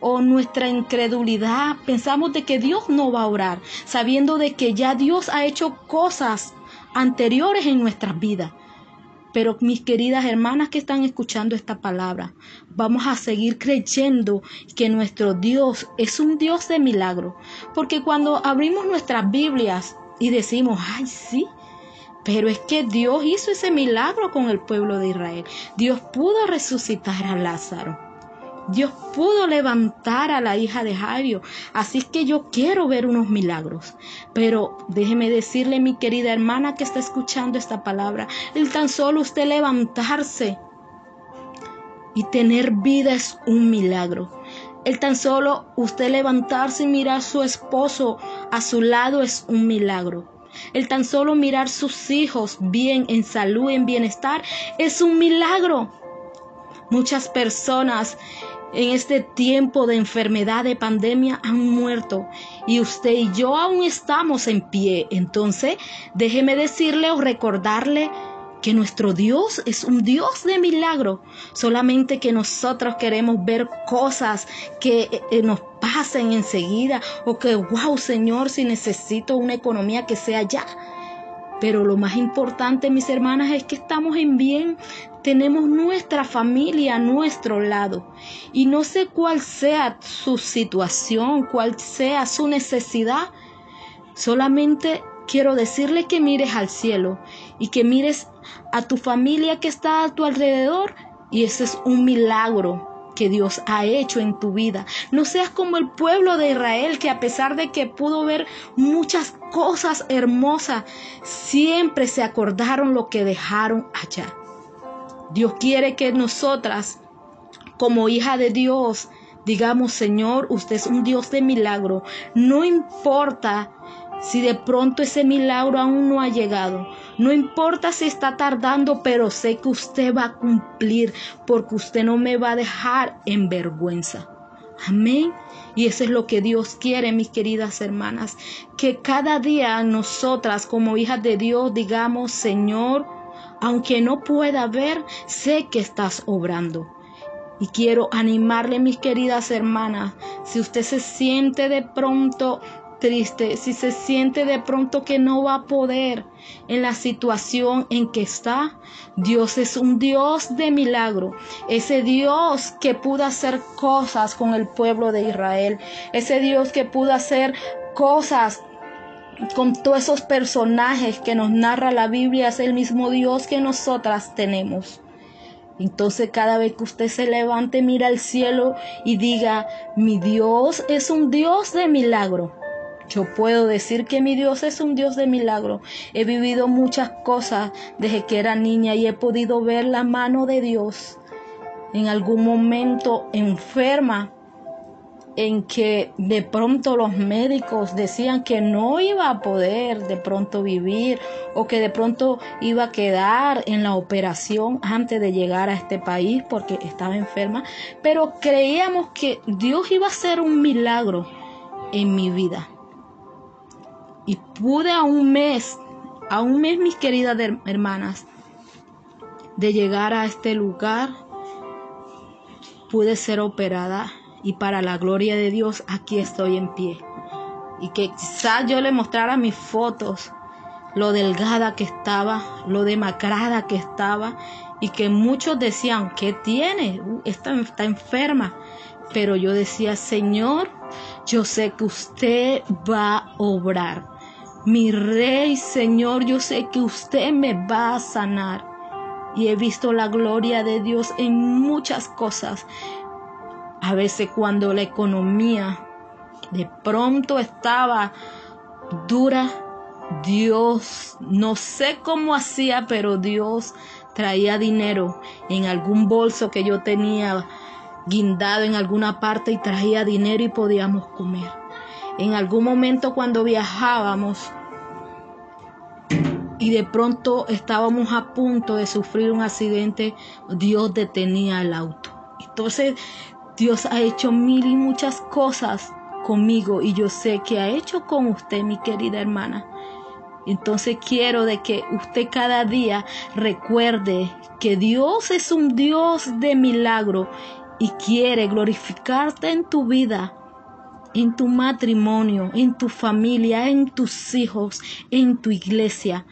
o nuestra incredulidad pensamos de que Dios no va a orar, sabiendo de que ya Dios ha hecho cosas anteriores en nuestras vidas. Pero mis queridas hermanas que están escuchando esta palabra, vamos a seguir creyendo que nuestro Dios es un Dios de milagro. Porque cuando abrimos nuestras Biblias y decimos, ay, sí, pero es que Dios hizo ese milagro con el pueblo de Israel. Dios pudo resucitar a Lázaro. Dios pudo levantar a la hija de Jairo. Así que yo quiero ver unos milagros. Pero déjeme decirle, mi querida hermana que está escuchando esta palabra, el tan solo usted levantarse y tener vida es un milagro. El tan solo usted levantarse y mirar a su esposo a su lado es un milagro. El tan solo mirar sus hijos bien, en salud, en bienestar, es un milagro. Muchas personas en este tiempo de enfermedad, de pandemia, han muerto y usted y yo aún estamos en pie. Entonces, déjeme decirle o recordarle que nuestro Dios es un Dios de milagro, solamente que nosotros queremos ver cosas que eh, nos pasen enseguida o que, wow, Señor, si necesito una economía que sea ya. Pero lo más importante, mis hermanas, es que estamos en bien, tenemos nuestra familia a nuestro lado. Y no sé cuál sea su situación, cuál sea su necesidad. Solamente quiero decirle que mires al cielo y que mires a tu familia que está a tu alrededor. Y ese es un milagro que Dios ha hecho en tu vida. No seas como el pueblo de Israel que a pesar de que pudo ver muchas cosas hermosas, siempre se acordaron lo que dejaron allá. Dios quiere que nosotras, como hija de Dios, digamos, Señor, usted es un Dios de milagro. No importa si de pronto ese milagro aún no ha llegado. No importa si está tardando, pero sé que usted va a cumplir porque usted no me va a dejar en vergüenza. Amén. Y eso es lo que Dios quiere, mis queridas hermanas, que cada día nosotras como hijas de Dios digamos, Señor, aunque no pueda ver, sé que estás obrando. Y quiero animarle, mis queridas hermanas, si usted se siente de pronto triste, si se siente de pronto que no va a poder en la situación en que está, Dios es un Dios de milagro. Ese Dios que pudo hacer cosas con el pueblo de Israel. Ese Dios que pudo hacer cosas con todos esos personajes que nos narra la Biblia. Es el mismo Dios que nosotras tenemos. Entonces cada vez que usted se levante, mira al cielo y diga, mi Dios es un Dios de milagro. Yo puedo decir que mi Dios es un Dios de milagro. He vivido muchas cosas desde que era niña y he podido ver la mano de Dios en algún momento enferma en que de pronto los médicos decían que no iba a poder de pronto vivir o que de pronto iba a quedar en la operación antes de llegar a este país porque estaba enferma, pero creíamos que Dios iba a hacer un milagro en mi vida. Y pude a un mes, a un mes mis queridas hermanas, de llegar a este lugar, pude ser operada y para la gloria de Dios aquí estoy en pie. Y que quizás yo le mostrara mis fotos, lo delgada que estaba, lo demacrada que estaba y que muchos decían, ¿qué tiene? Uh, está, está enferma. Pero yo decía, Señor, yo sé que usted va a obrar. Mi rey, Señor, yo sé que usted me va a sanar. Y he visto la gloria de Dios en muchas cosas. A veces cuando la economía de pronto estaba dura, Dios, no sé cómo hacía, pero Dios traía dinero en algún bolso que yo tenía guindado en alguna parte y traía dinero y podíamos comer. En algún momento cuando viajábamos, y de pronto estábamos a punto de sufrir un accidente, Dios detenía el auto. Entonces Dios ha hecho mil y muchas cosas conmigo y yo sé que ha hecho con usted, mi querida hermana. Entonces quiero de que usted cada día recuerde que Dios es un Dios de milagro y quiere glorificarte en tu vida en tu matrimonio, en tu familia, en tus hijos, en tu iglesia.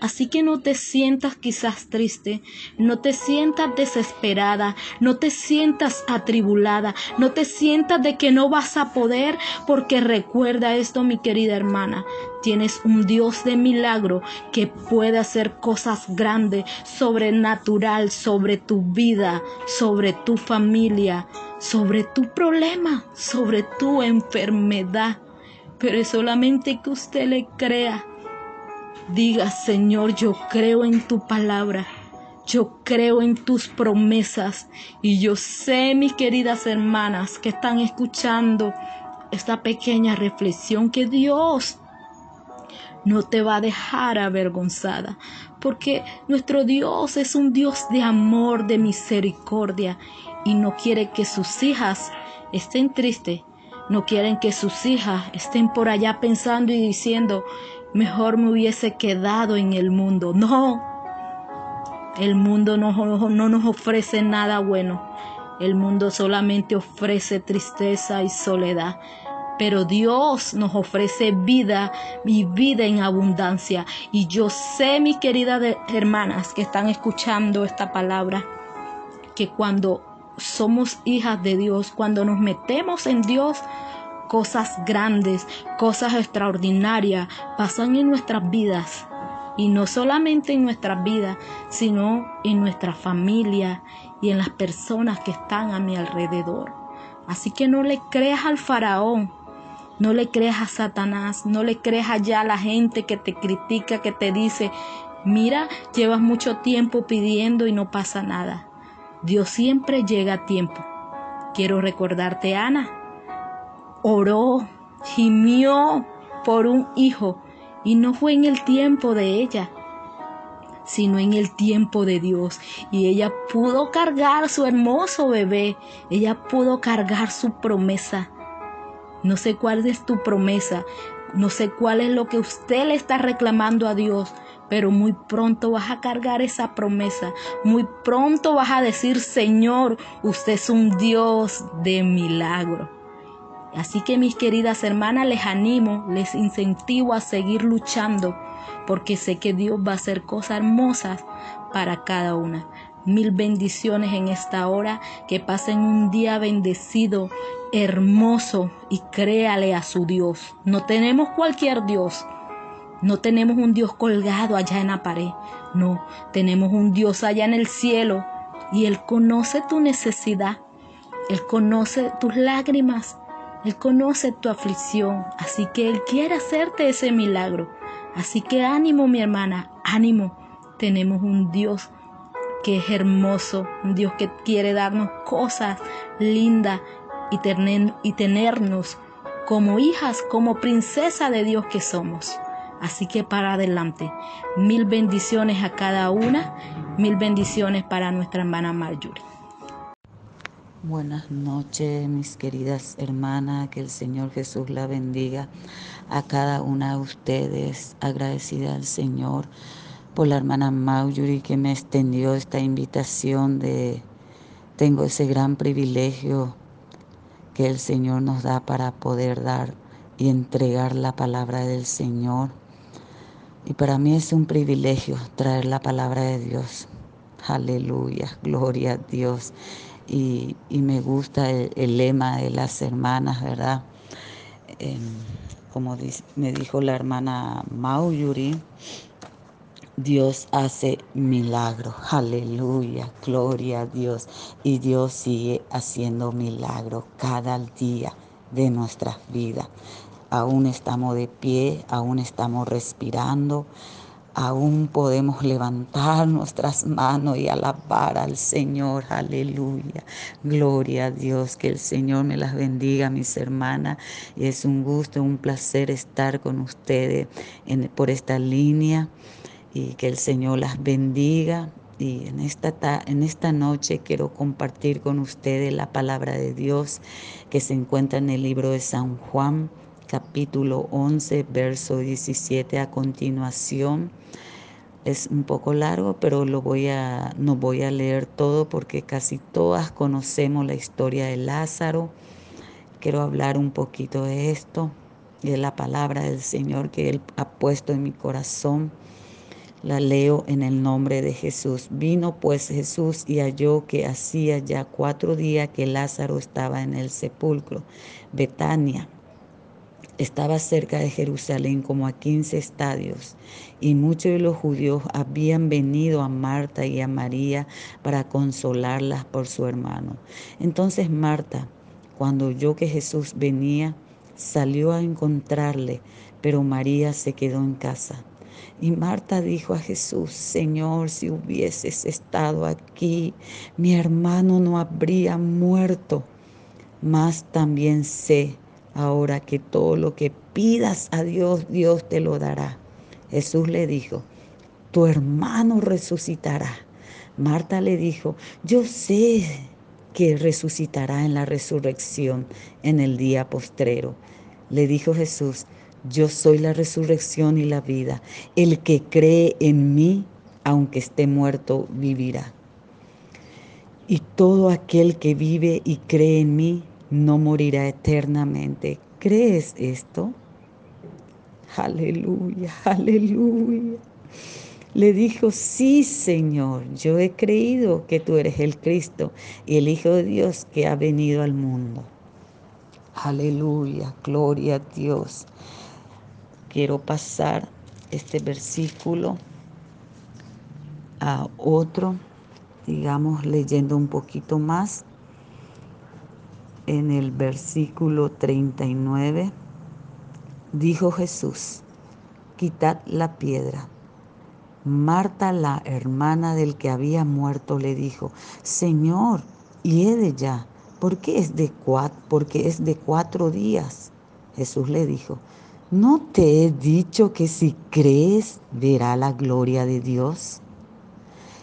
Así que no te sientas quizás triste, no te sientas desesperada, no te sientas atribulada, no te sientas de que no vas a poder, porque recuerda esto, mi querida hermana, tienes un Dios de milagro que puede hacer cosas grandes, sobrenatural sobre tu vida, sobre tu familia, sobre tu problema, sobre tu enfermedad. Pero es solamente que usted le crea Diga, Señor, yo creo en tu palabra. Yo creo en tus promesas y yo sé, mis queridas hermanas que están escuchando esta pequeña reflexión, que Dios no te va a dejar avergonzada, porque nuestro Dios es un Dios de amor, de misericordia y no quiere que sus hijas estén tristes, no quieren que sus hijas estén por allá pensando y diciendo, mejor me hubiese quedado en el mundo. No, el mundo no, no, nos ofrece nada bueno. El mundo solamente ofrece tristeza y soledad. Pero Dios nos ofrece vida y vida en abundancia. Y yo sé, mis queridas hermanas que están escuchando esta palabra, que cuando somos hijas de Dios, cuando nos metemos en Dios, cosas grandes, cosas extraordinarias pasan en nuestras vidas. Y no solamente en nuestras vidas, sino en nuestra familia y en las personas que están a mi alrededor. Así que no le creas al faraón, no le creas a Satanás, no le creas allá a la gente que te critica, que te dice, mira, llevas mucho tiempo pidiendo y no pasa nada. Dios siempre llega a tiempo. Quiero recordarte, Ana, oró, gimió por un hijo y no fue en el tiempo de ella, sino en el tiempo de Dios. Y ella pudo cargar su hermoso bebé, ella pudo cargar su promesa. No sé cuál es tu promesa, no sé cuál es lo que usted le está reclamando a Dios, pero muy pronto vas a cargar esa promesa. Muy pronto vas a decir, Señor, usted es un Dios de milagro. Así que mis queridas hermanas, les animo, les incentivo a seguir luchando, porque sé que Dios va a hacer cosas hermosas para cada una. Mil bendiciones en esta hora, que pasen un día bendecido, hermoso y créale a su Dios. No tenemos cualquier Dios. No tenemos un Dios colgado allá en la pared. No, tenemos un Dios allá en el cielo y Él conoce tu necesidad. Él conoce tus lágrimas. Él conoce tu aflicción. Así que Él quiere hacerte ese milagro. Así que ánimo, mi hermana, ánimo. Tenemos un Dios que es hermoso, un Dios que quiere darnos cosas lindas y, y tenernos como hijas, como princesa de Dios que somos. Así que para adelante. Mil bendiciones a cada una. Mil bendiciones para nuestra hermana Marjorie. Buenas noches, mis queridas hermanas. Que el Señor Jesús la bendiga a cada una de ustedes. Agradecida al Señor por la hermana Marjorie que me extendió esta invitación de... Tengo ese gran privilegio que el Señor nos da para poder dar y entregar la palabra del Señor. Y para mí es un privilegio traer la palabra de Dios. Aleluya, gloria a Dios. Y, me gusta el, lema de las hermanas, ¿verdad? Em, como me dijo la hermana Mauyuri, Dios hace milagros. Aleluya, gloria a Dios. Y Dios sigue haciendo milagros cada día de nuestras vidas. Aún estamos de pie, aún estamos respirando, aún podemos levantar nuestras manos y alabar al Señor. Aleluya. Gloria a Dios. Que el Señor me las bendiga, mis hermanas. Y es un gusto, un placer estar con ustedes por esta línea y que el Señor las bendiga. Y en esta, en esta noche quiero compartir con ustedes la palabra de Dios que se encuentra en el libro de San Juan, capítulo 11, verso 17 a continuación. Es un poco largo, pero lo voy a, no voy a leer todo porque casi todas conocemos la historia de Lázaro. Quiero hablar un poquito de esto, de la palabra del Señor que Él ha puesto en mi corazón. La leo en el nombre de Jesús. Vino pues Jesús y halló que hacía ya cuatro días que Lázaro estaba en el sepulcro. Betania estaba cerca de Jerusalén como a quince estadios, y muchos de los judíos habían venido a Marta y a María para consolarlas por su hermano. Entonces Marta, cuando oyó que Jesús venía, salió a encontrarle, pero María se quedó en casa. Y Marta dijo a Jesús, Señor, si hubieses estado aquí, mi hermano no habría muerto. Mas también sé ahora que todo lo que pidas a Dios, Dios te lo dará. Jesús le dijo, tu hermano resucitará. Marta le dijo, yo sé que resucitará en la resurrección en el día postrero. Le dijo Jesús, yo soy la resurrección y la vida. El que cree en mí, aunque esté muerto, vivirá. Y todo aquel que vive y cree en mí, no morirá eternamente. ¿Crees esto? Aleluya, aleluya. Le dijo, sí Señor, yo he creído que tú eres el Cristo y el Hijo de Dios que ha venido al mundo. Aleluya, gloria a Dios quiero pasar este versículo a otro, digamos, leyendo un poquito más. En el versículo 39, dijo Jesús, quitad la piedra. Marta, la hermana del que había muerto, le dijo, Señor, hiede ya, porque es de cuatro, porque es de cuatro días. Jesús le dijo, ¿No te he dicho que si crees verá la gloria de Dios?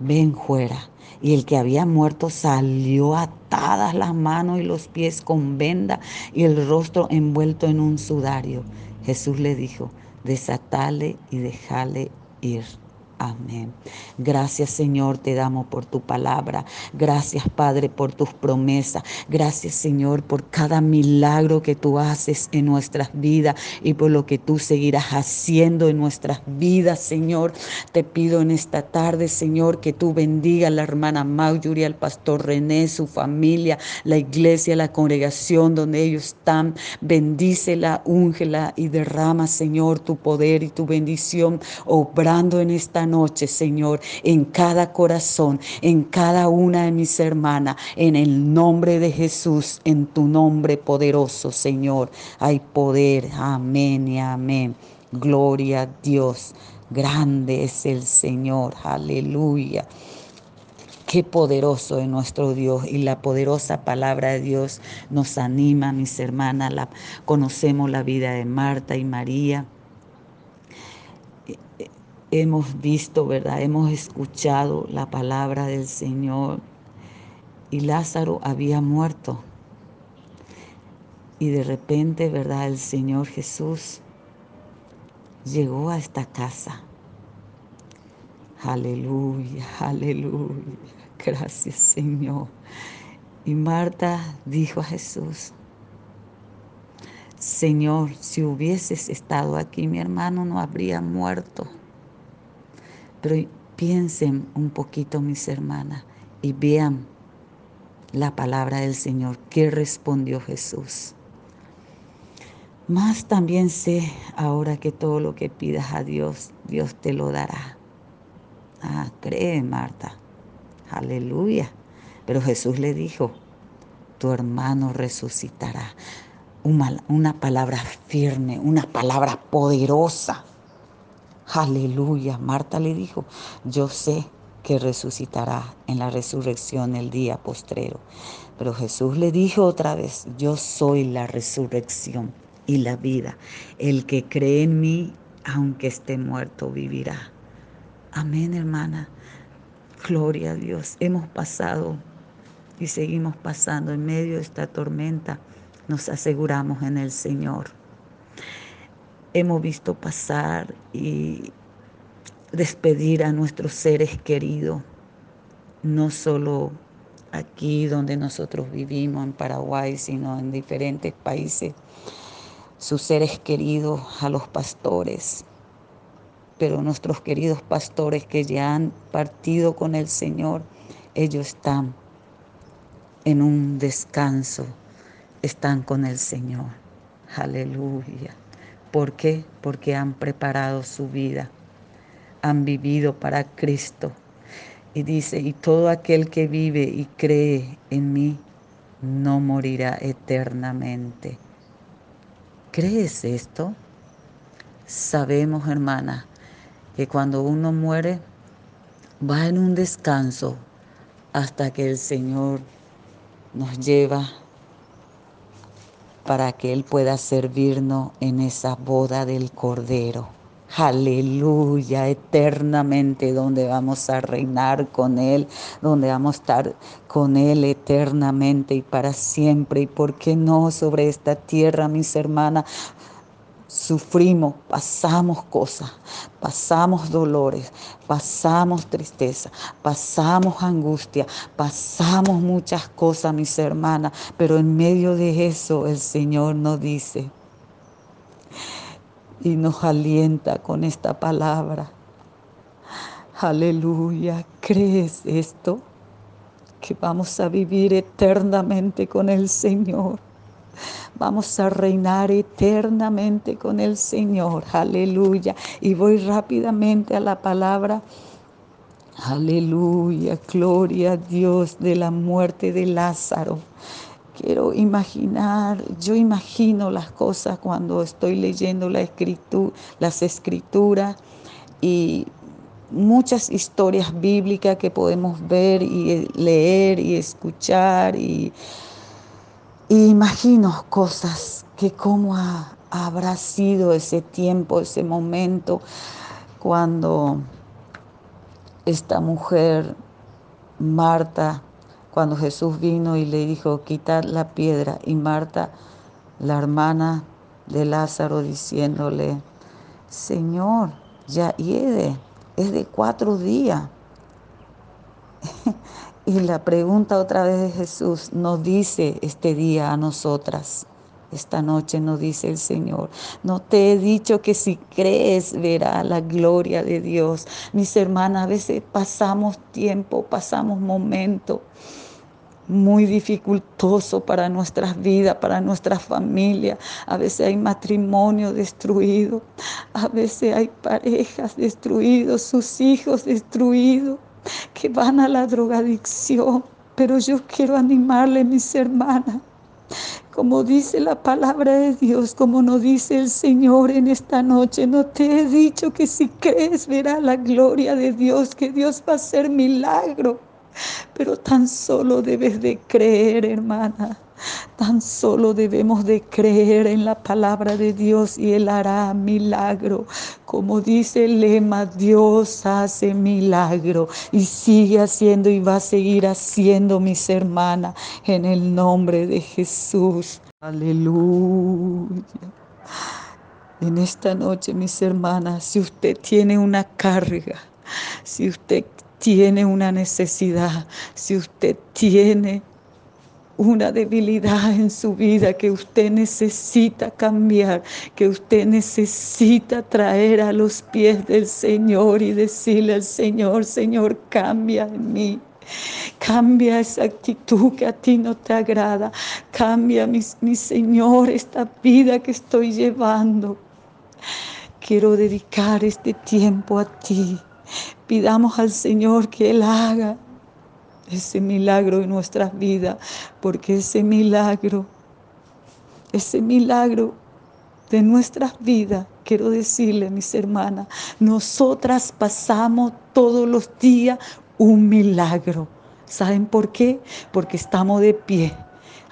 ven fuera. Y el que había muerto salió atadas las manos y los pies con venda y el rostro envuelto en un sudario. Jesús le dijo, desatale y déjale ir. Amén. Gracias Señor te damos por tu palabra. Gracias Padre por tus promesas. Gracias Señor por cada milagro que tú haces en nuestras vidas y por lo que tú seguirás haciendo en nuestras vidas Señor. Te pido en esta tarde Señor que tú bendiga a la hermana Mauyuri, al pastor René, su familia, la iglesia, la congregación donde ellos están. Bendícela, úngela y derrama Señor tu poder y tu bendición obrando en esta noche, Señor, en cada corazón, en cada una de mis hermanas, en el nombre de Jesús, en tu nombre poderoso, Señor. Hay poder. Amén y amén. Gloria a Dios. Grande es el Señor. Aleluya. Qué poderoso es nuestro Dios y la poderosa palabra de Dios nos anima, mis hermanas. Conocemos la vida de Marta y María hemos visto, ¿verdad? Hemos escuchado la palabra del Señor y Lázaro había muerto. Y de repente, ¿verdad? El Señor Jesús llegó a esta casa. Aleluya, aleluya. Gracias Señor. Y Marta dijo a Jesús, Señor, si hubieses estado aquí, mi hermano no habría muerto. Pero piensen un poquito, mis hermanas, y vean la palabra del Señor. ¿Qué respondió Jesús? Más también sé ahora que todo lo que pidas a Dios, Dios te lo dará. Ah, cree, Marta. Aleluya. Pero Jesús le dijo, tu hermano resucitará. Una, una palabra firme, una palabra poderosa Aleluya. Marta le dijo, yo sé que resucitará en la resurrección el día postrero. Pero Jesús le dijo otra vez, yo soy la resurrección y la vida. El que cree en mí, aunque esté muerto, vivirá. Amén, hermana. Gloria a Dios. Hemos pasado y seguimos pasando en medio de esta tormenta. Nos aseguramos en el Señor hemos visto pasar y despedir a nuestros seres queridos, no solo aquí donde nosotros vivimos, en Paraguay, sino en diferentes países, sus seres queridos, a los pastores, pero nuestros queridos pastores que ya han partido con el Señor, ellos están en un descanso, están con el Señor. Aleluya. ¿Por qué? Porque han preparado su vida, han vivido para Cristo. Y dice, y todo aquel que vive y cree en mí no morirá eternamente. ¿Crees esto? Sabemos, hermana, que cuando uno muere, va en un descanso hasta que el Señor nos lleva para que Él pueda servirnos en esa boda del Cordero. Aleluya, eternamente, donde vamos a reinar con Él, donde vamos a estar con Él eternamente y para siempre. Y por qué no sobre esta tierra, mis hermanas, sufrimos, pasamos cosas, pasamos dolores, pasamos tristeza, pasamos angustia, pasamos muchas cosas, mis hermanas, pero en medio de eso el Señor nos dice y nos alienta con esta palabra. Aleluya, ¿crees esto? Que vamos a vivir eternamente con el Señor. Vamos a reinar eternamente con el Señor. Aleluya. Y voy rápidamente a la palabra Aleluya, gloria a Dios de la muerte de Lázaro. Quiero imaginar, yo imagino las cosas cuando estoy leyendo la las escrituras y muchas historias bíblicas que podemos ver y leer y escuchar y, imagino cosas que cómo habrá sido ese tiempo, ese momento cuando esta mujer, Marta, cuando Jesús vino y le dijo, quitad la piedra, y Marta, la hermana de Lázaro, diciéndole, Señor, ya hiede, es de cuatro días. y la pregunta otra vez de Jesús nos dice este día a nosotras. Esta noche nos dice el Señor, no te he dicho que si crees verá la gloria de Dios. Mis hermanas, a veces pasamos tiempo, pasamos momentos muy dificultoso para nuestras vidas, para nuestra familia. A veces hay matrimonio destruido, a veces hay parejas destruidos, sus hijos destruidos, que van a la drogadicción. Pero yo quiero animarle, mis hermanas, como dice la palabra de Dios, como nos dice el Señor en esta noche, no te he dicho que si crees verá la gloria de Dios, que Dios va a hacer milagro. Pero tan solo debes de creer, hermana. Tan solo debemos de creer en la palabra de Dios y Él hará milagro. Como dice el lema, Dios hace milagro y sigue haciendo y va a seguir haciendo, mis hermanas, en el nombre de Jesús. Aleluya. En esta noche, mis hermanas, si usted tiene una carga, si usted tiene una necesidad, si usted tiene una debilidad en su vida que usted necesita cambiar, que usted necesita traer a los pies del Señor y decirle al Señor, Señor, cambia en mí. Cambia esa actitud que a ti no te agrada. Cambia, mi, mi Señor, esta vida que estoy llevando. Quiero dedicar este tiempo a ti. Pidamos al Señor que Él haga ese milagro en nuestras vidas, porque ese milagro, ese milagro de nuestras vidas, quiero decirle, mis hermanas, nosotras pasamos todos los días un milagro. ¿Saben por qué? Porque estamos de pie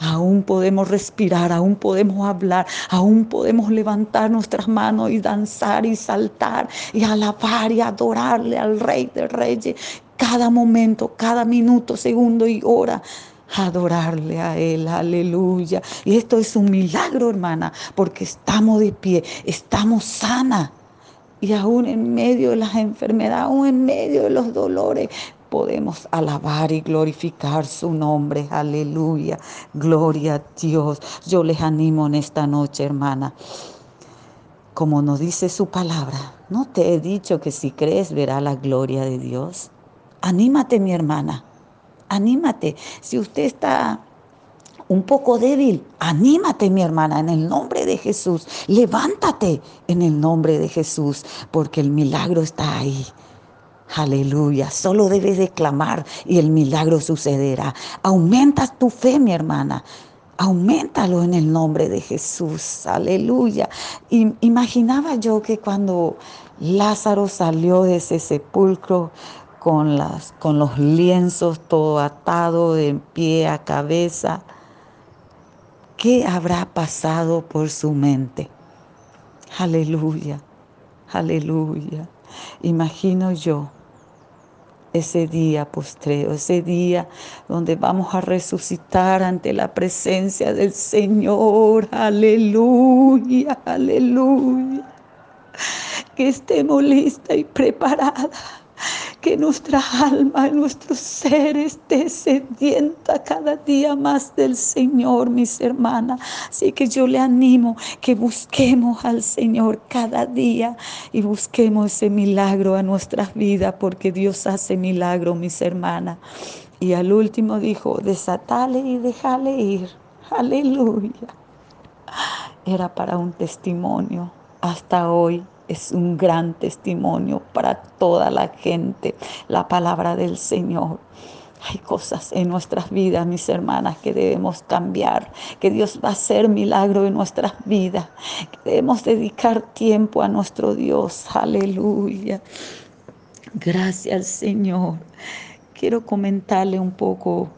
Aún podemos respirar, aún podemos hablar, aún podemos levantar nuestras manos y danzar y saltar y alabar y adorarle al Rey de Reyes cada momento, cada minuto, segundo y hora adorarle a Él, aleluya. Y esto es un milagro, hermana, porque estamos de pie, estamos sana. Y aún en medio de las enfermedades, aún en medio de los dolores, podemos alabar y glorificar su nombre. Aleluya. Gloria a Dios. Yo les animo en esta noche, hermana. Como nos dice su palabra, no te he dicho que si crees verá la gloria de Dios. Anímate, mi hermana. Anímate. Si usted está un poco débil, anímate mi hermana en el nombre de Jesús. Levántate en el nombre de Jesús, porque el milagro está ahí. Aleluya, solo debes de clamar y el milagro sucederá. Aumentas tu fe, mi hermana. Aumentalo en el nombre de Jesús. Aleluya. Imaginaba yo que cuando Lázaro salió de ese sepulcro con, las, con los lienzos todo atado de pie a cabeza, ¿qué habrá pasado por su mente? Aleluya, aleluya. Imagino yo ese día postreo, ese día donde vamos a resucitar ante la presencia del Señor. Aleluya, aleluya. Que estemos listas y preparadas que nuestra alma, nuestro ser esté sedienta cada día más del Señor, mis hermanas. Así que yo le animo que busquemos al Señor cada día y busquemos ese milagro a nuestras vidas, porque Dios hace milagro, mis hermanas. Y al último dijo, desatale y déjale ir. Aleluya. Era para un testimonio hasta hoy es un gran testimonio para toda la gente, la palabra del Señor. Hay cosas en nuestras vidas, mis hermanas, que debemos cambiar, que Dios va a hacer milagro en nuestras vidas, que debemos dedicar tiempo a nuestro Dios. Aleluya. Gracias, Señor. Quiero comentarle un poco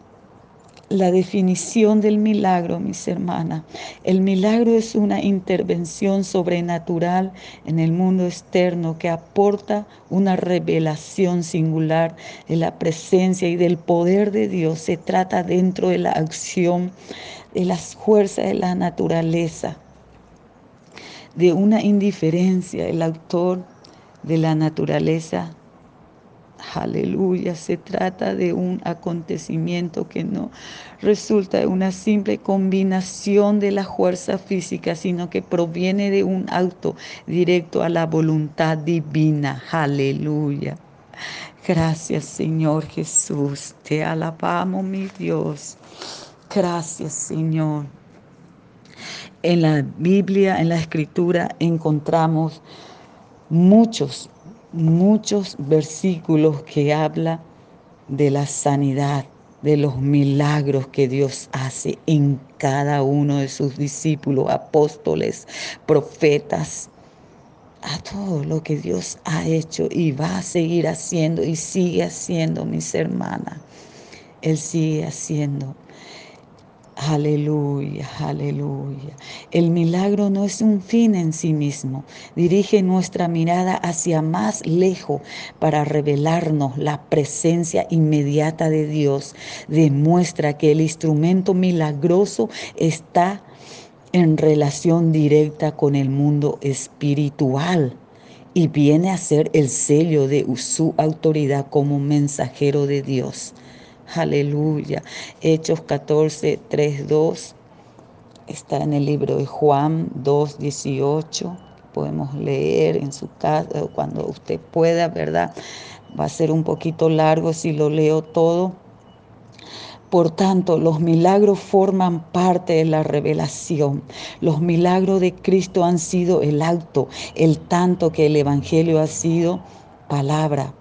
la definición del milagro, mis hermanas. El milagro es una intervención sobrenatural en el mundo externo que aporta una revelación singular de la presencia y del poder de Dios. Se trata dentro de la acción de las fuerzas de la naturaleza, de una indiferencia. El autor de la naturaleza Aleluya, se trata de un acontecimiento que no resulta de una simple combinación de la fuerza física, sino que proviene de un auto directo a la voluntad divina. Aleluya. Gracias Señor Jesús, te alabamos mi Dios. Gracias Señor. En la Biblia, en la Escritura, encontramos muchos muchos versículos que habla de la sanidad, de los milagros que Dios hace en cada uno de sus discípulos, apóstoles, profetas, a todo lo que Dios ha hecho y va a seguir haciendo y sigue haciendo, mis hermanas. Él sigue haciendo. Aleluya, aleluya. El milagro no es un fin en sí mismo. Dirige nuestra mirada hacia más lejos para revelarnos la presencia inmediata de Dios. Demuestra que el instrumento milagroso está en relación directa con el mundo espiritual y viene a ser el sello de su autoridad como mensajero de Dios. Aleluya. Hechos 14, 3, 2. Está en el libro de Juan 2, 18. Podemos leer en su casa cuando usted pueda, ¿verdad? Va a ser un poquito largo si lo leo todo. Por tanto, los milagros forman parte de la revelación. Los milagros de Cristo han sido el auto, el tanto que el Evangelio ha sido palabra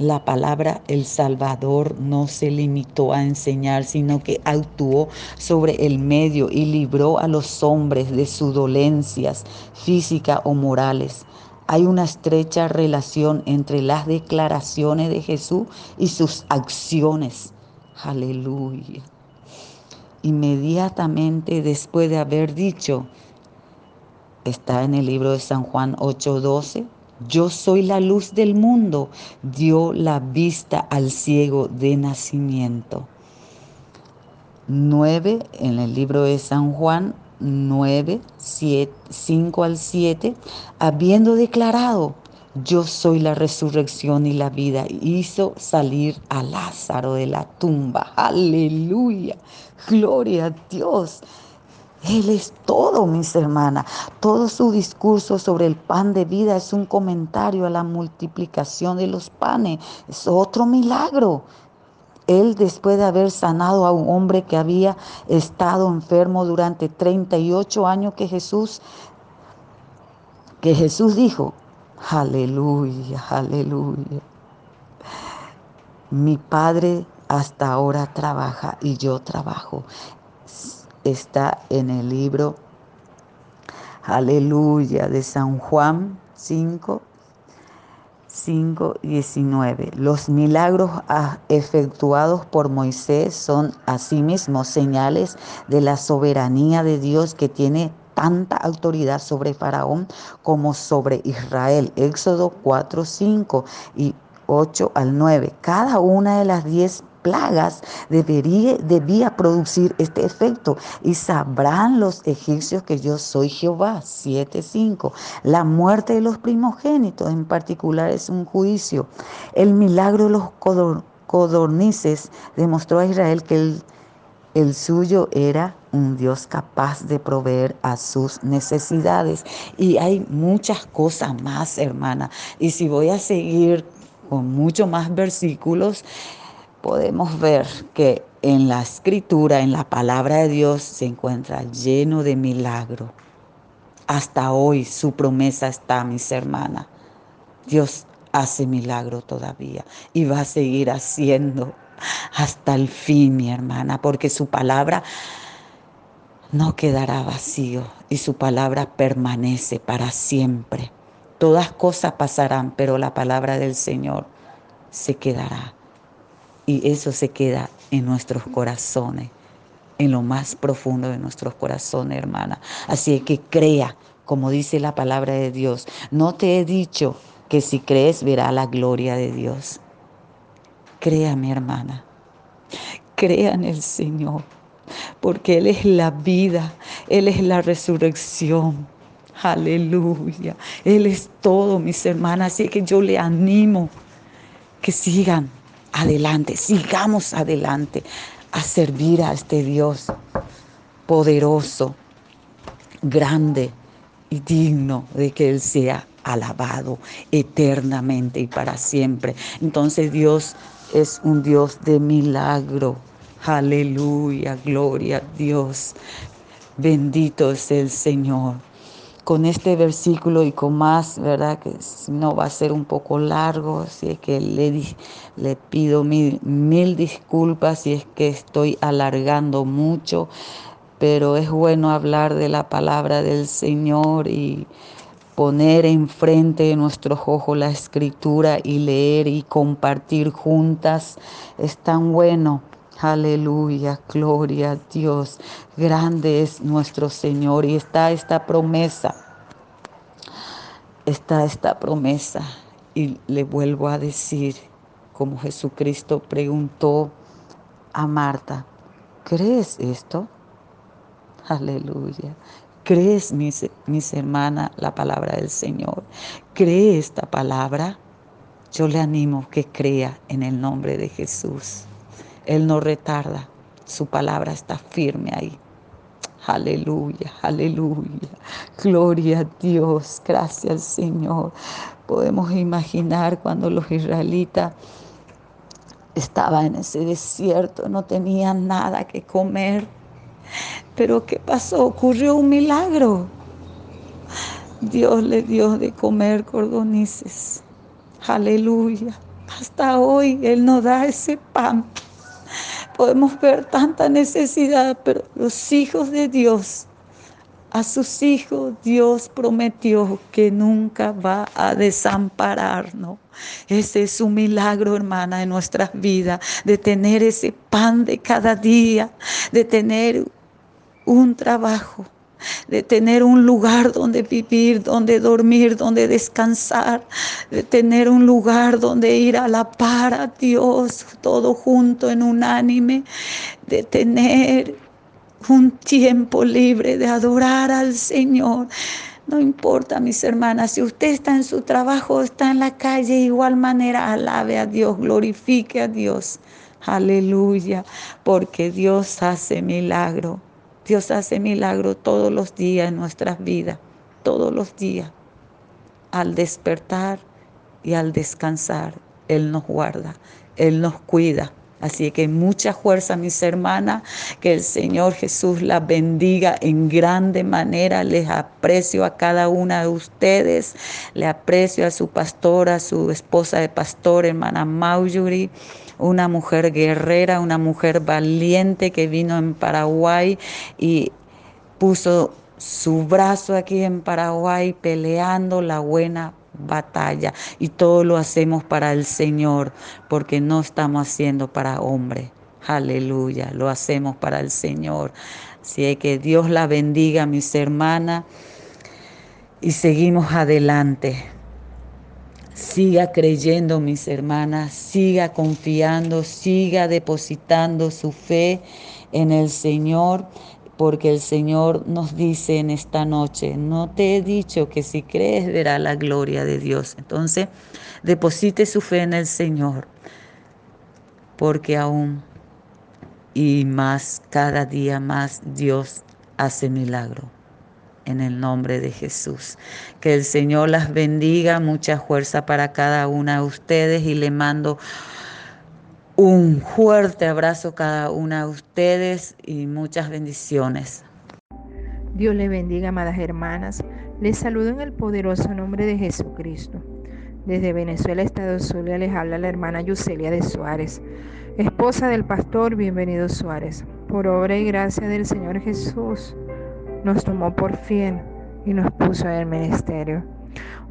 la palabra el Salvador no se limitó a enseñar, sino que actuó sobre el medio y libró a los hombres de sus dolencias físicas o morales. Hay una estrecha relación entre las declaraciones de Jesús y sus acciones. Aleluya. Inmediatamente después de haber dicho, está en el libro de San Juan 8:12, yo soy la luz del mundo, dio la vista al ciego de nacimiento. 9 en el libro de San Juan 9, 5 al 7, habiendo declarado, yo soy la resurrección y la vida, hizo salir a Lázaro de la tumba. Aleluya, gloria a Dios. Él es todo, mis hermanas. Todo su discurso sobre el pan de vida es un comentario a la multiplicación de los panes. Es otro milagro. Él, después de haber sanado a un hombre que había estado enfermo durante 38 años, que Jesús, que Jesús dijo, aleluya, aleluya. Mi Padre hasta ahora trabaja y yo trabajo está en el libro Aleluya de San Juan 5, 5, 19. Los milagros ah, efectuados por Moisés son asimismo señales de la soberanía de Dios que tiene tanta autoridad sobre Faraón como sobre Israel. Éxodo 4, 5 y 8 al 9. Cada una de las diez plagas debería, debía producir este efecto. Y sabrán los egipcios que yo soy Jehová. 7.5. La muerte de los primogénitos en particular es un juicio. El milagro de los codornices demostró a Israel que el, el suyo era un Dios capaz de proveer a sus necesidades. Y hay muchas cosas más, hermana. Y si voy a seguir con muchos más versículos, podemos ver que en la escritura, en la palabra de Dios, se encuentra lleno de milagro. hasta hoy su promesa está, mis hermanas. Dios hace milagro todavía y va a seguir haciendo hasta el fin, mi hermana, porque su palabra no quedará vacío y su palabra permanece para siempre. Todas cosas pasarán, pero la palabra del Señor se quedará. Y eso se queda en nuestros corazones, en lo más profundo de nuestros corazones, hermana. Así que crea, como dice la palabra de Dios. No te he dicho que si crees verá la gloria de Dios. Crea, mi hermana. Crea en el Señor, porque Él es la vida, Él es la resurrección. Aleluya. Él es todo, mis hermanas. Así que yo le animo que sigan adelante, sigamos adelante a servir a este Dios poderoso, grande y digno de que Él sea alabado eternamente y para siempre. Entonces Dios es un Dios de milagro. Aleluya, gloria a Dios. Bendito es el Señor con este versículo y con más, ¿verdad? Que no va a ser un poco largo, así que le, le pido mil, mil disculpas si es que estoy alargando mucho, pero es bueno hablar de la palabra del Señor y poner enfrente de nuestros ojos la escritura y leer y compartir juntas. Es tan bueno. Aleluya, gloria a Dios. Grande es nuestro Señor y está esta promesa. Está esta promesa. Y le vuelvo a decir, como Jesucristo preguntó a Marta, ¿crees esto? Aleluya. ¿Crees, mis, mis la palabra del Señor? ¿Cree esta palabra? Yo le animo que crea en el nombre de Jesús. Él no retarda, su palabra está firme ahí. Aleluya, aleluya. Gloria a Dios, gracias al Señor. Podemos imaginar cuando los israelitas estaban en ese desierto, no tenían nada que comer. Pero ¿qué pasó? Ocurrió un milagro. Dios le dio de comer cordonices. Aleluya. Hasta hoy Él nos da ese pan podemos ver tanta necesidad, pero los hijos de Dios, a sus hijos Dios prometió que nunca va a desampararnos. Ese es un milagro, hermana, en nuestras vidas, de tener ese pan de cada día, de tener un trabajo de tener un lugar donde vivir, donde dormir, donde descansar, de tener un lugar donde ir a la par a Dios, todo junto en unánime, de tener un tiempo libre de adorar al Señor. No importa, mis hermanas, si usted está en su trabajo, está en la calle, de igual manera alabe a Dios, glorifique a Dios. Aleluya, porque Dios hace milagro. Dios hace milagro todos los días en nuestras vidas, todos los días. Al despertar y al descansar, Él nos guarda, Él nos cuida. Así que mucha fuerza, mis hermanas, que el Señor Jesús las bendiga en grande manera. Les aprecio a cada una de ustedes. Le aprecio a su pastora, a su esposa de pastor, hermana Mauyuri una mujer guerrera, una mujer valiente que vino en Paraguay y puso su brazo aquí en Paraguay peleando la buena batalla y todo lo hacemos para el Señor porque no estamos haciendo para hombre. Aleluya, lo hacemos para el Señor. Así que Dios la bendiga, mis hermanas, y seguimos adelante. Siga creyendo, mis hermanas, siga confiando, siga depositando su fe en el Señor, porque el Señor nos dice en esta noche, no te he dicho que si crees verá la gloria de Dios. Entonces, deposite su fe en el Señor, porque aún y más, cada día más, Dios hace milagro en el nombre de Jesús. Que el Señor las bendiga, mucha fuerza para cada una de ustedes y le mando un fuerte abrazo a cada una de ustedes y muchas bendiciones. Dios les bendiga, amadas hermanas. Les saludo en el poderoso nombre de Jesucristo. Desde Venezuela, Estado Zulia, les habla la hermana Yuselia de Suárez, esposa del pastor. Bienvenido Suárez. Por obra y gracia del Señor Jesús, nos tomó por fiel y nos puso en el ministerio.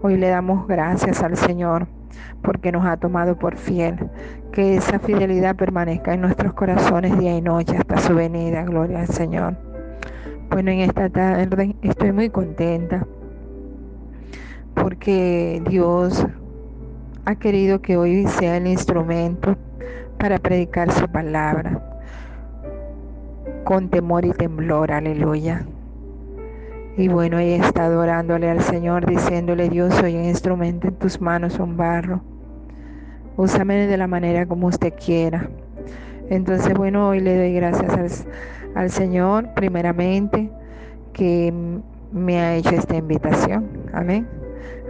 Hoy le damos gracias al Señor porque nos ha tomado por fiel. Que esa fidelidad permanezca en nuestros corazones día y noche hasta su venida. Gloria al Señor. Bueno, en esta tarde estoy muy contenta porque Dios ha querido que hoy sea el instrumento para predicar su palabra con temor y temblor, aleluya. Y bueno, he estado orándole al Señor, diciéndole, Dios, soy un instrumento en tus manos, un barro. Úsame de la manera como usted quiera. Entonces, bueno, hoy le doy gracias al, Señor, primeramente, que me ha hecho esta invitación. Amén.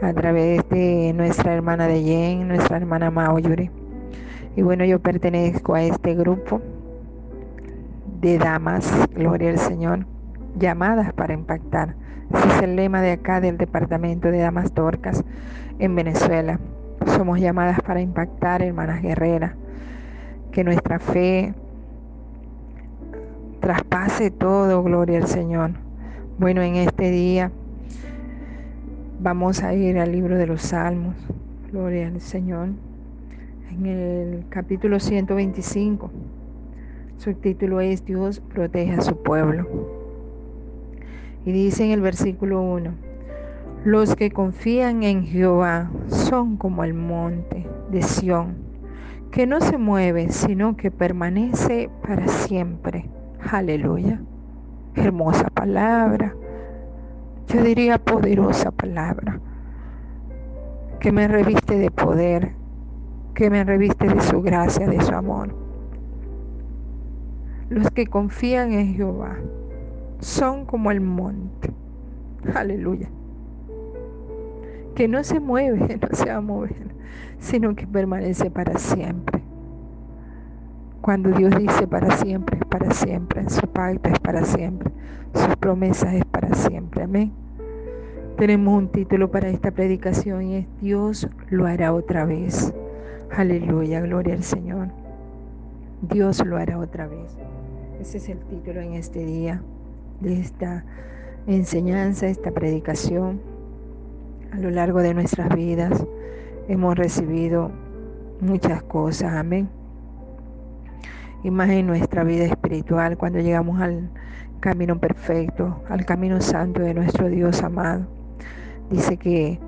A través de nuestra hermana de Yen, nuestra hermana Maoyuri. Y bueno, yo pertenezco a este grupo de damas, gloria al Señor, llamadas para impactar. Ese es el lema de acá del departamento de Damas Torcas en Venezuela. Somos llamadas para impactar, hermanas guerreras, que nuestra fe traspase todo, gloria al Señor. Bueno, en este día vamos a ir al libro de los Salmos, gloria al Señor, en el capítulo 125. Su título es Dios protege a su pueblo. Y dice en el versículo 1, los que confían en Jehová son como el monte de Sión, que no se mueve, sino que permanece para siempre. Aleluya. Hermosa palabra. Yo diría poderosa palabra. Que me reviste de poder, que me reviste de su gracia, de su amor. Los que confían en Jehová son como el monte. Aleluya. Que no se mueve, no se va a mover, sino que permanece para siempre. Cuando Dios dice para siempre, es para siempre. Su pacto es para siempre. Sus promesas es para siempre. Amén. Tenemos un título para esta predicación y es Dios lo hará otra vez. Aleluya, gloria al Señor. Dios lo hará otra vez. Ese es el título en este día de esta enseñanza, esta predicación. A lo largo de nuestras vidas hemos recibido muchas cosas, amén. Y más en nuestra vida espiritual, cuando llegamos al camino perfecto, al camino santo de nuestro Dios amado. Dice que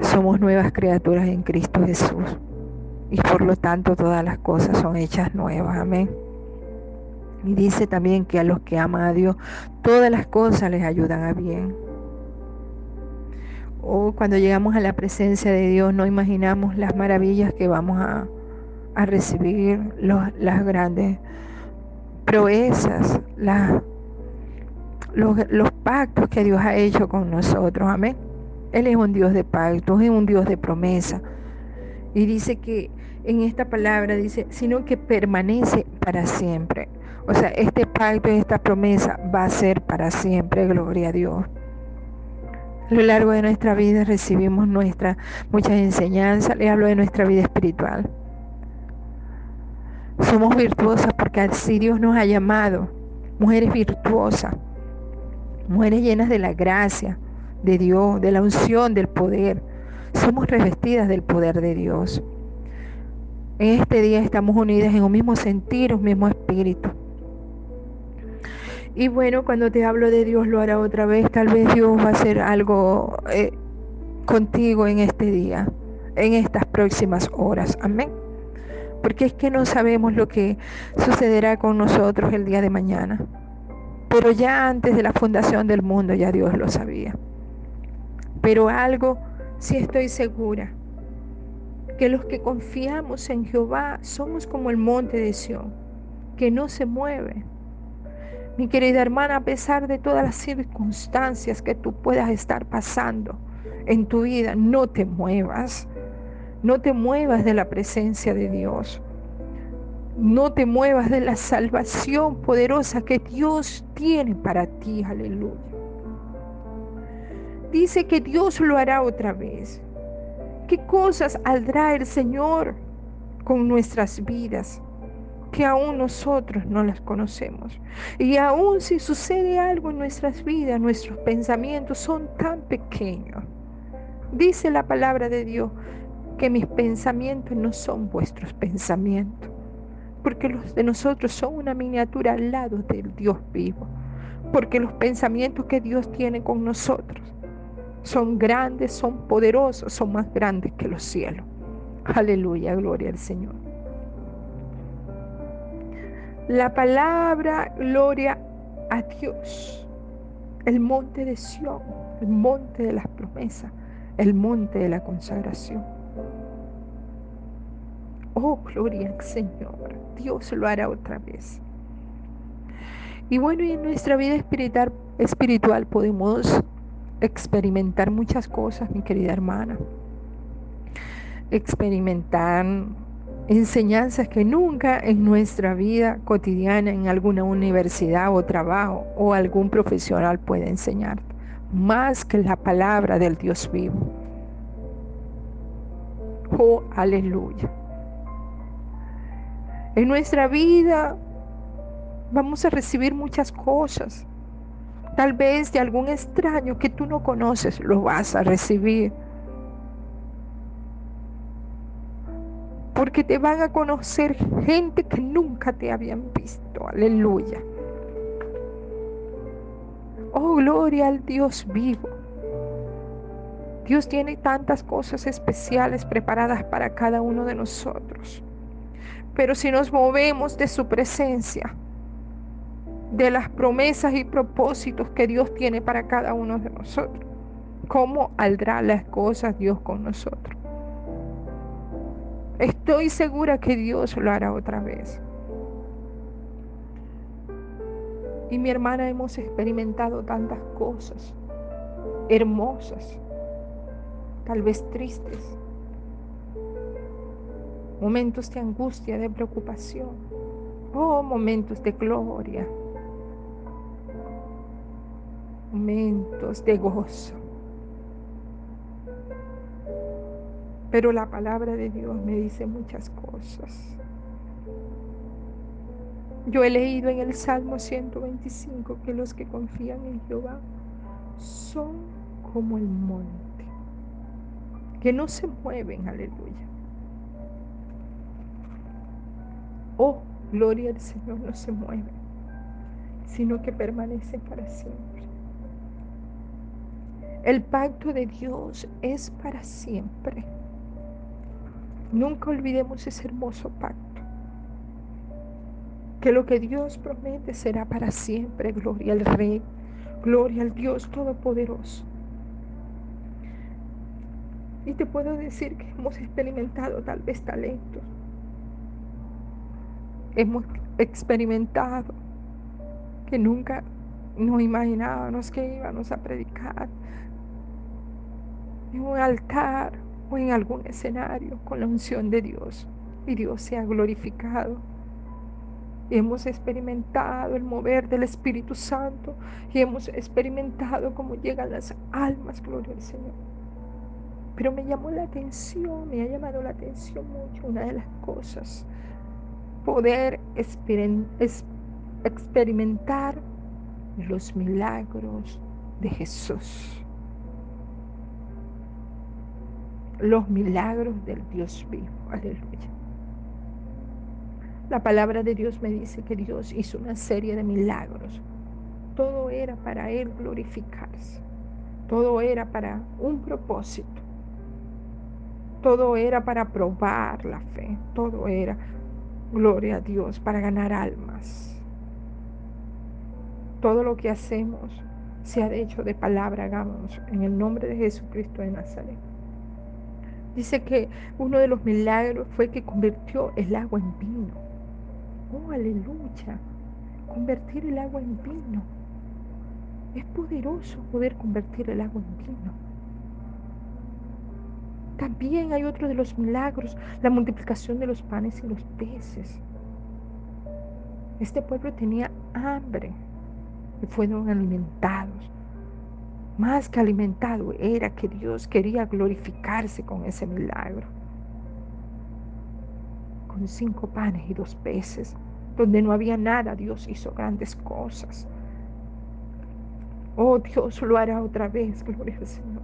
somos nuevas criaturas en Cristo Jesús. Y por lo tanto todas las cosas son hechas nuevas. Amén. Y dice también que a los que aman a Dios, todas las cosas les ayudan a bien. O cuando llegamos a la presencia de Dios, no imaginamos las maravillas que vamos a, recibir, las grandes proezas, los, los pactos que Dios ha hecho con nosotros. Amén. Él es un Dios de pactos, es un Dios de promesa. Y dice que en esta palabra dice, sino que permanece para siempre. O sea, este pacto y esta promesa va a ser para siempre, gloria a Dios. A lo largo de nuestra vida recibimos nuestra, muchas enseñanzas, le hablo de nuestra vida espiritual. Somos virtuosas porque así Dios nos ha llamado, mujeres virtuosas, mujeres llenas de la gracia de Dios, de la unción, del poder. Somos revestidas del poder de Dios. En este día estamos unidas en un mismo sentir, un mismo espíritu. Y bueno, cuando te hablo de Dios lo hará otra vez, tal vez Dios va a hacer algo eh, contigo en este día, en estas próximas horas. Amén. Porque es que no sabemos lo que sucederá con nosotros el día de mañana. Pero ya antes de la fundación del mundo ya Dios lo sabía. Pero algo sí estoy segura, que los que confiamos en Jehová somos como el monte de Sión, que no se mueve mi querida hermana, a pesar de todas las circunstancias que tú puedas estar pasando en tu vida, no te muevas. No te muevas de la presencia de Dios. No te muevas de la salvación poderosa que Dios tiene para ti. Aleluya. Dice que Dios lo hará otra vez. ¿Qué cosas hará el Señor con nuestras vidas? Que aún nosotros no las conocemos. Y aún si sucede algo en nuestras vidas, nuestros pensamientos son tan pequeños. Dice la palabra de Dios que mis pensamientos no son vuestros pensamientos porque los de nosotros son una miniatura al lado del Dios vivo, porque los pensamientos que Dios tiene con nosotros son grandes, son poderosos, son más grandes que los cielos. Aleluya, gloria al Señor. La palabra gloria a Dios, el monte de Sión, el monte de las promesas, el monte de la consagración. Oh, gloria al Señor. Dios lo hará otra vez. Y bueno, y en nuestra vida espiritual, espiritual podemos experimentar muchas cosas, mi querida hermana. Experimentar enseñanzas que nunca en nuestra vida cotidiana, en alguna universidad o trabajo o algún profesional puede enseñar, más que la palabra del Dios vivo. Oh, aleluya. En nuestra vida vamos a recibir muchas cosas. Tal vez de algún extraño que tú no conoces, lo vas a recibir. Porque te van a conocer gente que nunca te habían visto. Aleluya. Oh, gloria al Dios vivo. Dios tiene tantas cosas especiales preparadas para cada uno de nosotros. Pero si nos movemos de su presencia, de las promesas y propósitos que Dios tiene para cada uno de nosotros, ¿cómo aldrá las cosas Dios con nosotros? Estoy segura que Dios lo hará otra vez. Y mi hermana hemos experimentado tantas cosas hermosas, tal vez tristes, momentos de angustia, de preocupación, oh, momentos de gloria, momentos de gozo. Pero la palabra de Dios me dice muchas cosas. Yo he leído en el Salmo 125 que los que confían en Jehová son como el monte, que no se mueven, aleluya Oh, gloria al Señor no se mueve, sino que permanece para siempre. El pacto de Dios es para siempre. Nunca olvidemos ese hermoso pacto. Que lo que Dios promete será para siempre. Gloria al Rey. Gloria al Dios Todopoderoso. Y te puedo decir que hemos experimentado tal vez talentos, hemos experimentado, que nunca nos imaginábamos que íbamos a predicar en un altar o en algún escenario con la unción de Dios y Dios se ha glorificado. hemos experimentado el mover del Espíritu Santo y hemos experimentado cómo llegan las almas, gloria al Señor. Pero me llamó la atención, me ha llamado la atención mucho una de las cosas poder experimentar los milagros de Jesús. Los milagros del Dios vivo. Aleluya. La palabra de Dios me dice que Dios hizo una serie de milagros. Todo era para Él glorificarse. Todo era para un propósito. Todo era para probar la fe. Todo era Gloria a Dios para ganar almas. Todo lo que hacemos, sea de hecho de palabra, hagamos en el nombre de Jesucristo de Nazaret. Dice que uno de los milagros fue que convirtió el agua en vino. Oh, aleluya. Convertir el agua en vino. Es poderoso poder convertir el agua en vino. También hay otro de los milagros, la multiplicación de los panes y los peces. Este pueblo tenía hambre y fueron alimentados. Más que alimentado era que Dios quería glorificarse con ese milagro. Con cinco panes y dos peces, donde no había nada, Dios hizo grandes cosas. Oh, Dios lo hará otra vez, gloria al Señor.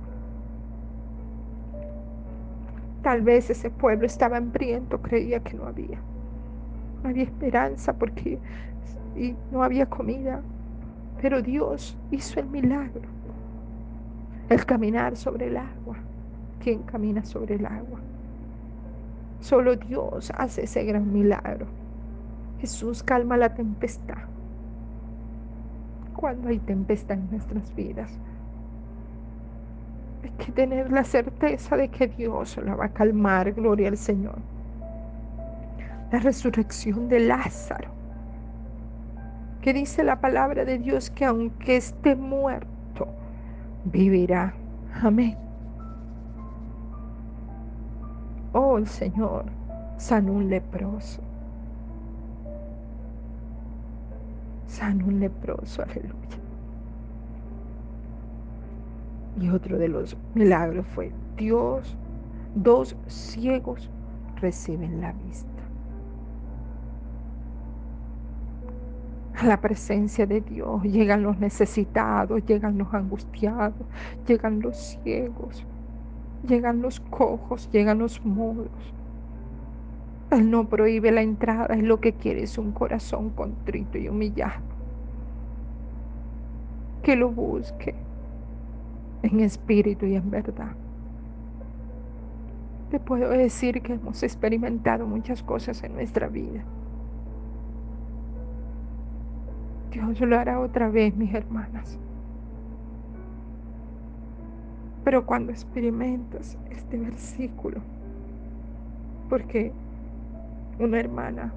Tal vez ese pueblo estaba hambriento, creía que no había. No había esperanza porque y no había comida. Pero Dios hizo el milagro. El caminar sobre el agua. ¿Quién camina sobre el agua? Solo Dios hace ese gran milagro. Jesús calma la tempestad. Cuando hay tempestad en nuestras vidas, hay que tener la certeza de que Dios la va a calmar, gloria al Señor. La resurrección de Lázaro, que dice la palabra de Dios que aunque esté muerto, vivirá. Amén. Oh, el Señor sanó un leproso. Sanó un leproso, aleluya. Y otro de los milagros fue Dios, dos ciegos reciben la vista. La presencia de Dios llegan los necesitados, llegan los angustiados, llegan los ciegos, llegan los cojos, llegan los mudos. Él no prohíbe la entrada, es lo que quiere es un corazón contrito y humillado. Que lo busque en espíritu y en verdad. Te puedo decir que hemos experimentado muchas cosas en nuestra vida. Dios lo hará otra vez, mis hermanas. Pero cuando experimentas este versículo, porque una hermana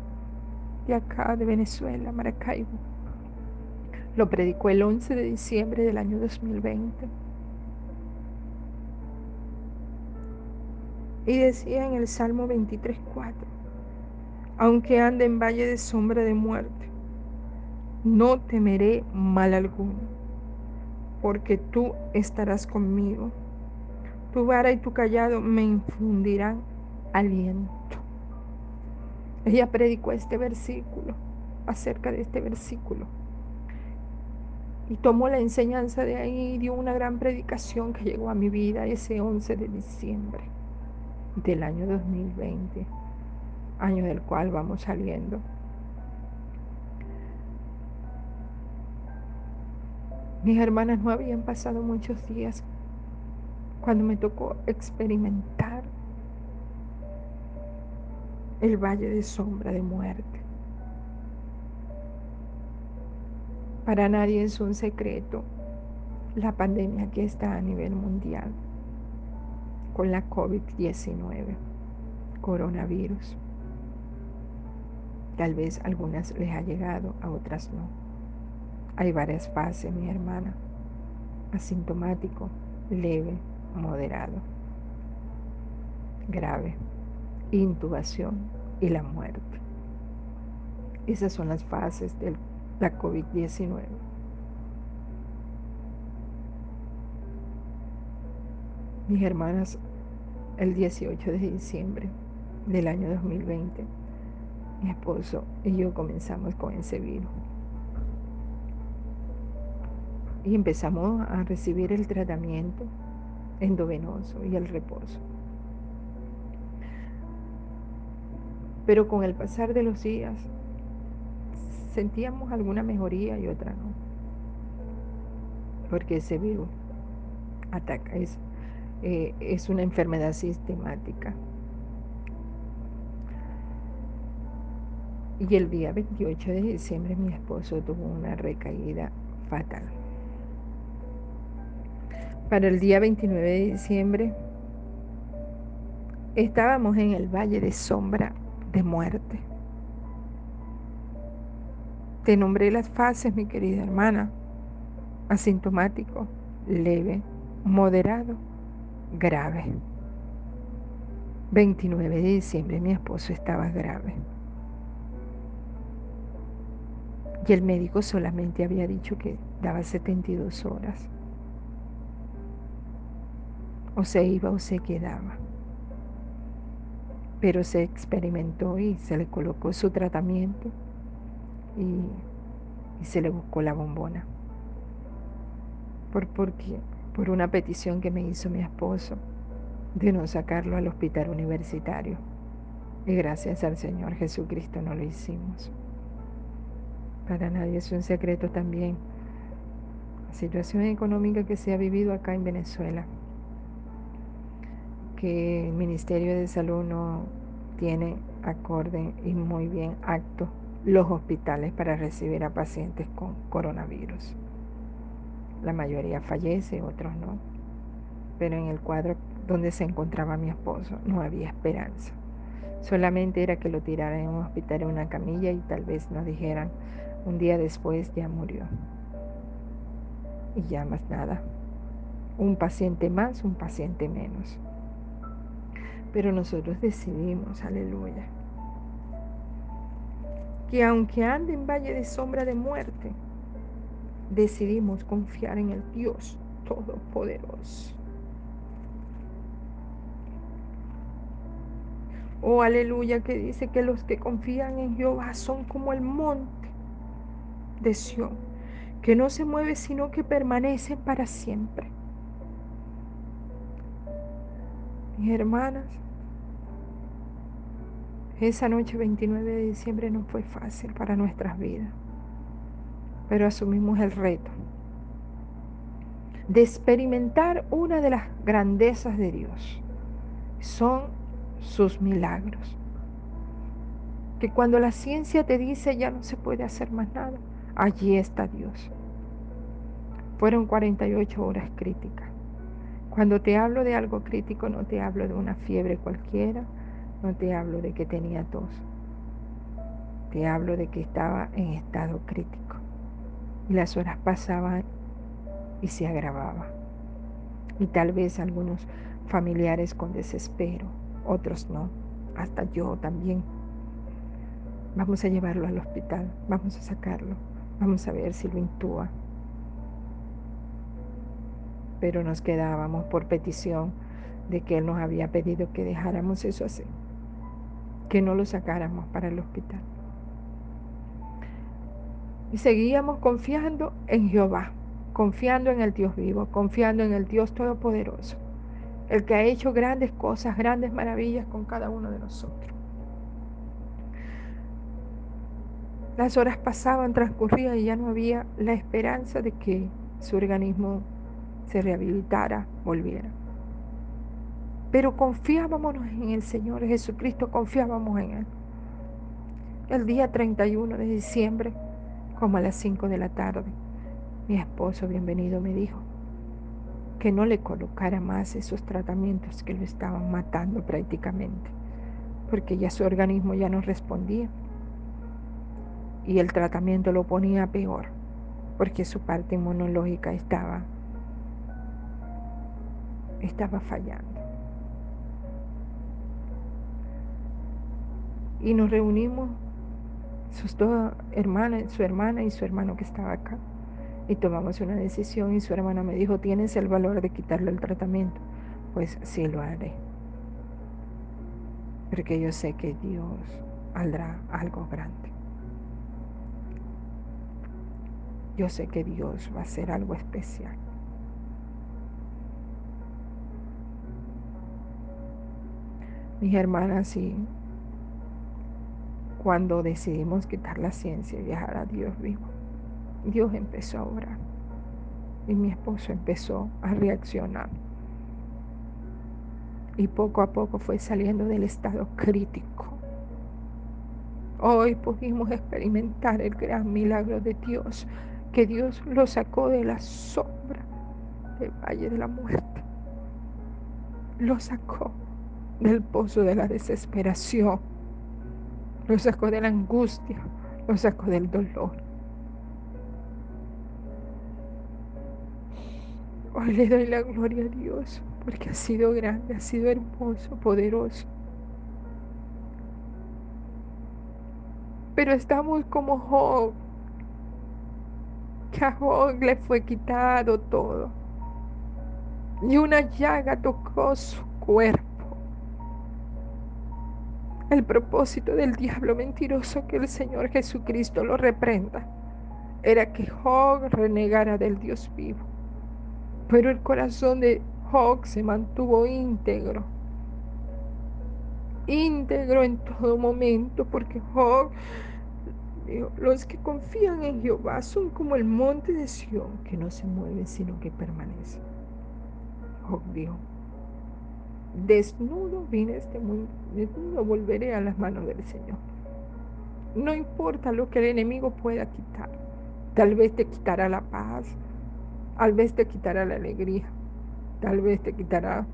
de acá, de Venezuela, Maracaibo, lo predicó el 11 de diciembre del año 2020 Y decía en el Salmo 23.4, aunque ande en valle de sombra de muerte, no temeré mal alguno, porque tú estarás conmigo. Tu vara y tu callado me infundirán aliento. Ella predicó este versículo, acerca de este versículo. Y tomó la enseñanza de ahí y dio una gran predicación que llegó a mi vida ese 11 de diciembre del año 2020, año del cual vamos saliendo. Mis hermanas no habían pasado muchos días cuando me tocó experimentar el valle de sombra de muerte. Para nadie es un secreto la pandemia que está a nivel mundial con la COVID-19, coronavirus. Tal vez algunas les ha llegado, a otras no. Hay varias fases, mi hermana. Asintomático, leve, moderado, grave, intubación y la muerte. Esas son las fases de la COVID-19. Mis hermanas, el 18 de diciembre del año 2020, mi esposo y yo comenzamos con ese virus. Y empezamos a recibir el tratamiento endovenoso y el reposo. Pero con el pasar de los días sentíamos alguna mejoría y otra no. Porque ese virus ataca, eso. Eh, es una enfermedad sistemática. Y el día 28 de diciembre mi esposo tuvo una recaída fatal. Para el día 29 de diciembre estábamos en el valle de sombra de muerte. Te nombré las fases, mi querida hermana. Asintomático, leve, moderado grave. 29 de diciembre mi esposo estaba grave. Y el médico solamente había dicho que daba 72 horas. O se iba o se quedaba. Pero se experimentó y se le colocó su tratamiento y, se le buscó la bombona. Por, por una petición que me hizo mi esposo de no sacarlo al hospital universitario. Y gracias al Señor Jesucristo no lo hicimos. Para nadie es un secreto también la situación económica que se ha vivido acá en Venezuela, que el Ministerio de Salud no tiene acorde y muy bien acto los hospitales para recibir a pacientes con coronavirus. La mayoría fallece, otros no. Pero en el cuadro donde se encontraba mi esposo no había esperanza. Solamente era que lo tiraran en un hospital en una camilla y tal vez nos dijeran un día después ya murió. Y ya más nada. Un paciente más, un paciente menos. Pero nosotros decidimos, aleluya, que aunque ande en valle de sombra de muerte, decidimos confiar en el Dios Todopoderoso. Oh, aleluya, que dice que los que confían en Jehová son como el monte de Sión, que no se mueve sino que permanece para siempre. Mis hermanas, esa noche 29 de diciembre no fue fácil para nuestras vidas, pero asumimos el reto de experimentar una de las grandezas de Dios. Son sus milagros. Que cuando la ciencia te dice ya no se puede hacer más nada, allí está Dios. Fueron 48 horas críticas. Cuando te hablo de algo crítico, no te hablo de una fiebre cualquiera, no te hablo de que tenía tos. Te hablo de que estaba en estado crítico. Y las horas pasaban y se agravaba. Y tal vez algunos familiares con desespero, otros no, hasta yo también. Vamos a llevarlo al hospital, vamos a sacarlo, vamos a ver si lo intúa. Pero nos quedábamos por petición de que Él nos había pedido que dejáramos eso así, que no lo sacáramos para el hospital. Y seguíamos confiando en Jehová, confiando en el Dios vivo, confiando en el Dios todopoderoso el que ha hecho grandes cosas, grandes maravillas con cada uno de nosotros. Las horas pasaban, transcurrían y ya no había la esperanza de que su organismo se rehabilitara, volviera. Pero confiábamos en el Señor Jesucristo, confiábamos en Él. El día 31 de diciembre, como a las 5 de la tarde, mi esposo, bienvenido, me dijo, que no le colocara más esos tratamientos que lo estaban matando prácticamente, porque ya su organismo ya no respondía. Y el tratamiento lo ponía peor, porque su parte inmunológica estaba, estaba fallando. Y nos reunimos sus dos hermanas, su hermana y su hermano que estaba acá y tomamos una decisión y su hermana me dijo, ¿tienes el valor de quitarle el tratamiento? Pues sí lo haré. Porque yo sé que Dios hará algo grande. Yo sé que Dios va a hacer algo especial. Mis hermanas, y cuando decidimos quitar la ciencia y dejar a Dios vivo, Dios empezó a orar y mi esposo empezó a reaccionar. Y poco a poco fue saliendo del estado crítico. Hoy pudimos experimentar el gran milagro de Dios, que Dios lo sacó de la sombra del valle de la muerte. Lo sacó del pozo de la desesperación. Lo sacó de la angustia. Lo sacó del dolor. Hoy le doy la gloria a Dios porque ha sido grande, ha sido hermoso, poderoso. Pero estamos como Job, que a Job le fue quitado todo. Y una llaga tocó su cuerpo. El propósito del diablo mentiroso que el Señor Jesucristo lo reprenda era que Job renegara del Dios vivo. Pero el corazón de Job se mantuvo íntegro. Íntegro en todo momento, porque Job los que confían en Jehová son como el monte de Sión, que no se mueve, sino que permanece. Job dijo, desnudo vine este mundo, desnudo volveré a las manos del Señor. No importa lo que el enemigo pueda quitar. Tal vez te quitará la paz, tal vez te quitará la alegría, tal vez te quitará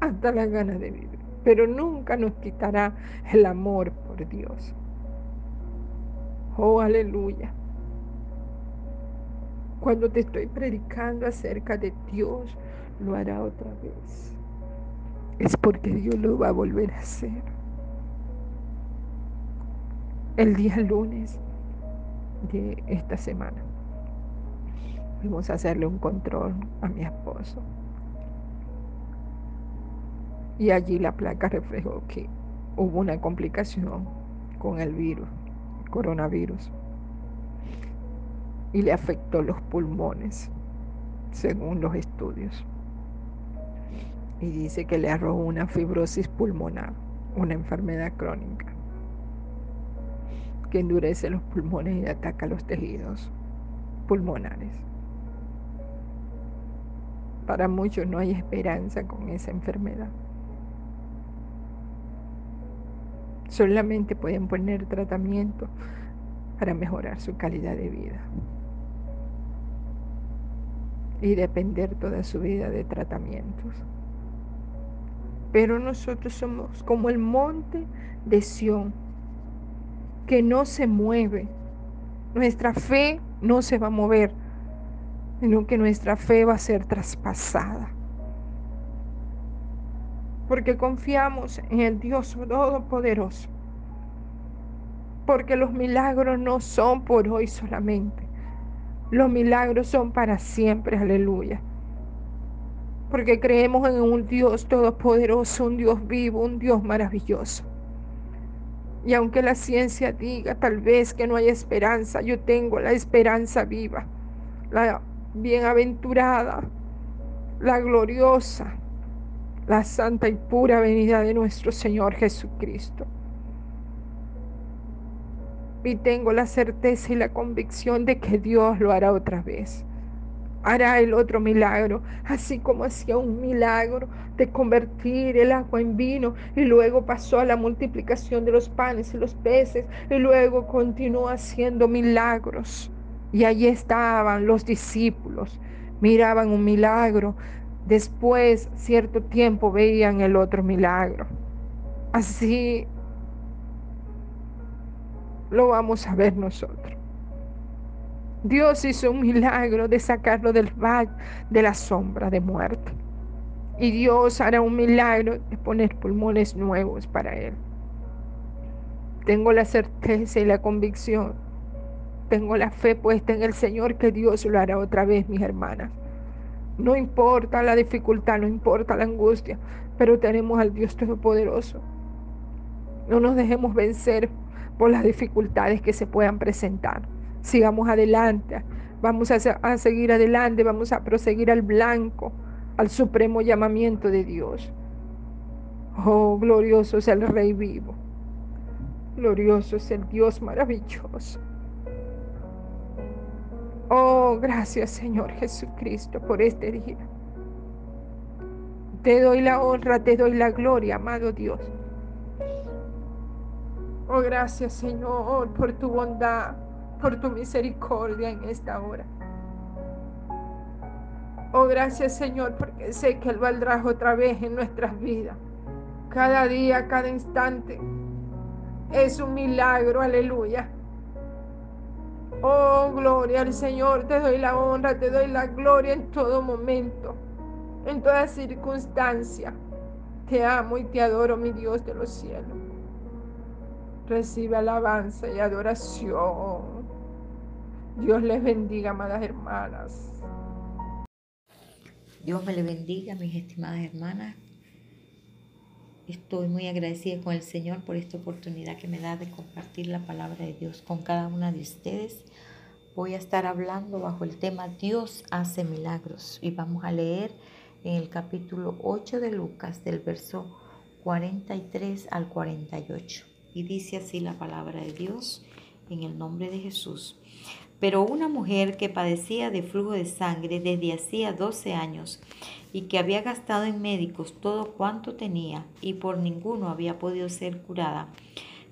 hasta las ganas de vivir, pero nunca nos quitará el amor por Dios. Oh, aleluya. Cuando te estoy predicando acerca de Dios, lo hará otra vez. Es porque Dios lo va a volver a hacer. El día lunes de esta semana fuimos a hacerle un control a mi esposo. Y allí la placa reflejó que hubo una complicación con el virus coronavirus y le afectó los pulmones, según los estudios. Y dice que le arrojó una fibrosis pulmonar, una enfermedad crónica que endurece los pulmones y ataca los tejidos pulmonares. Para muchos no hay esperanza con esa enfermedad. Solamente pueden poner tratamiento para mejorar su calidad de vida y depender toda su vida de tratamientos. Pero nosotros somos como el monte de Sión, que no se mueve. Nuestra fe no se va a mover, sino que nuestra fe va a ser traspasada porque confiamos en el Dios Todopoderoso. Porque los milagros no son por hoy solamente. Los milagros son para siempre, aleluya. Porque creemos en un Dios todopoderoso, un Dios vivo, un Dios maravilloso. Y aunque la ciencia diga tal vez que no hay esperanza, yo tengo la esperanza viva, la bienaventurada, la gloriosa, la santa y pura venida de nuestro Señor Jesucristo. Y tengo la certeza y la convicción de que Dios lo hará otra vez. Hará el otro milagro, así como hacía un milagro de convertir el agua en vino y luego pasó a la multiplicación de los panes y los peces y luego continuó haciendo milagros. Y allí estaban los discípulos, miraban un milagro, Después, cierto tiempo, veían el otro milagro. Así lo vamos a ver nosotros. Dios hizo un milagro de sacarlo del valle de la sombra de muerte. Y Dios hará un milagro de poner pulmones nuevos para él. Tengo la certeza y la convicción. Tengo la fe puesta en el Señor que Dios lo hará otra vez, mis hermanas. No importa la dificultad, no importa la angustia, pero tenemos al Dios Todopoderoso. No nos dejemos vencer por las dificultades que se puedan presentar. Sigamos adelante, vamos a, seguir adelante, vamos a proseguir al blanco, al supremo llamamiento de Dios. Oh, glorioso es el Rey vivo. Glorioso es el Dios maravilloso. Oh, gracias Señor Jesucristo por este día. Te doy la honra, te doy la gloria, amado Dios. Oh, gracias Señor por tu bondad, por tu misericordia en esta hora. Oh, gracias Señor porque sé que Él valdrá otra vez en nuestras vidas. Cada día, cada instante. Es un milagro, aleluya. Oh, gloria al Señor, te doy la honra, te doy la gloria en todo momento, en toda circunstancia. Te amo y te adoro, mi Dios de los cielos. Recibe alabanza y adoración. Dios les bendiga, amadas hermanas. Dios me le bendiga, mis estimadas hermanas. Estoy muy agradecida con el Señor por esta oportunidad que me da de compartir la palabra de Dios con cada una de ustedes. Voy a estar hablando bajo el tema Dios hace milagros y vamos a leer en el capítulo 8 de Lucas del verso 43 al 48. Y dice así la palabra de Dios en el nombre de Jesús. Pero una mujer que padecía de flujo de sangre desde hacía 12 años y que había gastado en médicos todo cuanto tenía y por ninguno había podido ser curada,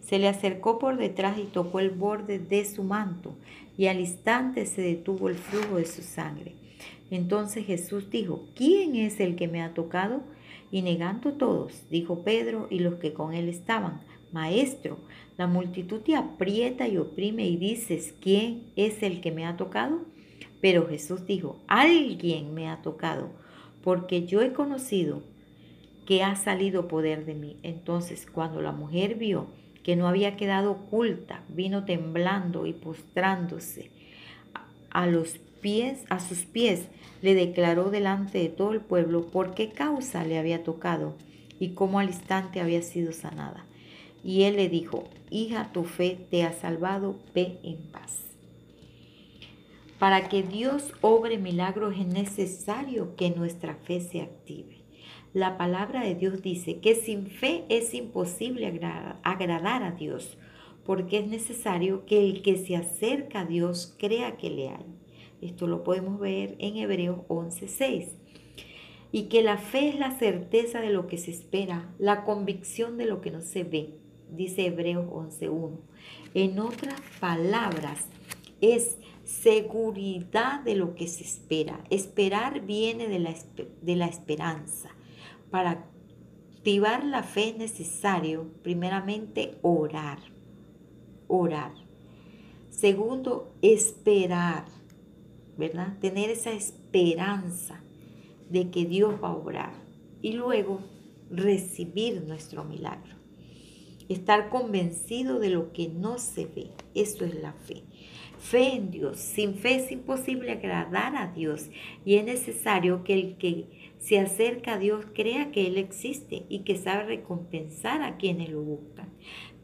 se le acercó por detrás y tocó el borde de su manto y al instante se detuvo el flujo de su sangre. Entonces Jesús dijo, ¿quién es el que me ha tocado? Y negando todos, dijo Pedro y los que con él estaban, Maestro, la multitud te aprieta y oprime y dices, ¿quién es el que me ha tocado? Pero Jesús dijo, alguien me ha tocado, porque yo he conocido que ha salido poder de mí. Entonces, cuando la mujer vio que no había quedado oculta, vino temblando y postrándose a los pies, a sus pies, le declaró delante de todo el pueblo por qué causa le había tocado y cómo al instante había sido sanada. Y él le dijo, hija, tu fe te ha salvado, ve en paz. Para que Dios obre milagros es necesario que nuestra fe se active. La palabra de Dios dice que sin fe es imposible agradar a Dios, porque es necesario que el que se acerca a Dios crea que le hay. Esto lo podemos ver en Hebreos 11:6. Y que la fe es la certeza de lo que se espera, la convicción de lo que no se ve dice Hebreos 11.1. En otras palabras, es seguridad de lo que se espera. Esperar viene de la, de la esperanza. Para activar la fe es necesario, primeramente, orar. Orar. Segundo, esperar, ¿verdad? Tener esa esperanza de que Dios va a obrar. Y luego, recibir nuestro milagro. Estar convencido de lo que no se ve. Eso es la fe. Fe en Dios. Sin fe es imposible agradar a Dios y es necesario que el que se acerca a Dios crea que Él existe y que sabe recompensar a quienes lo buscan.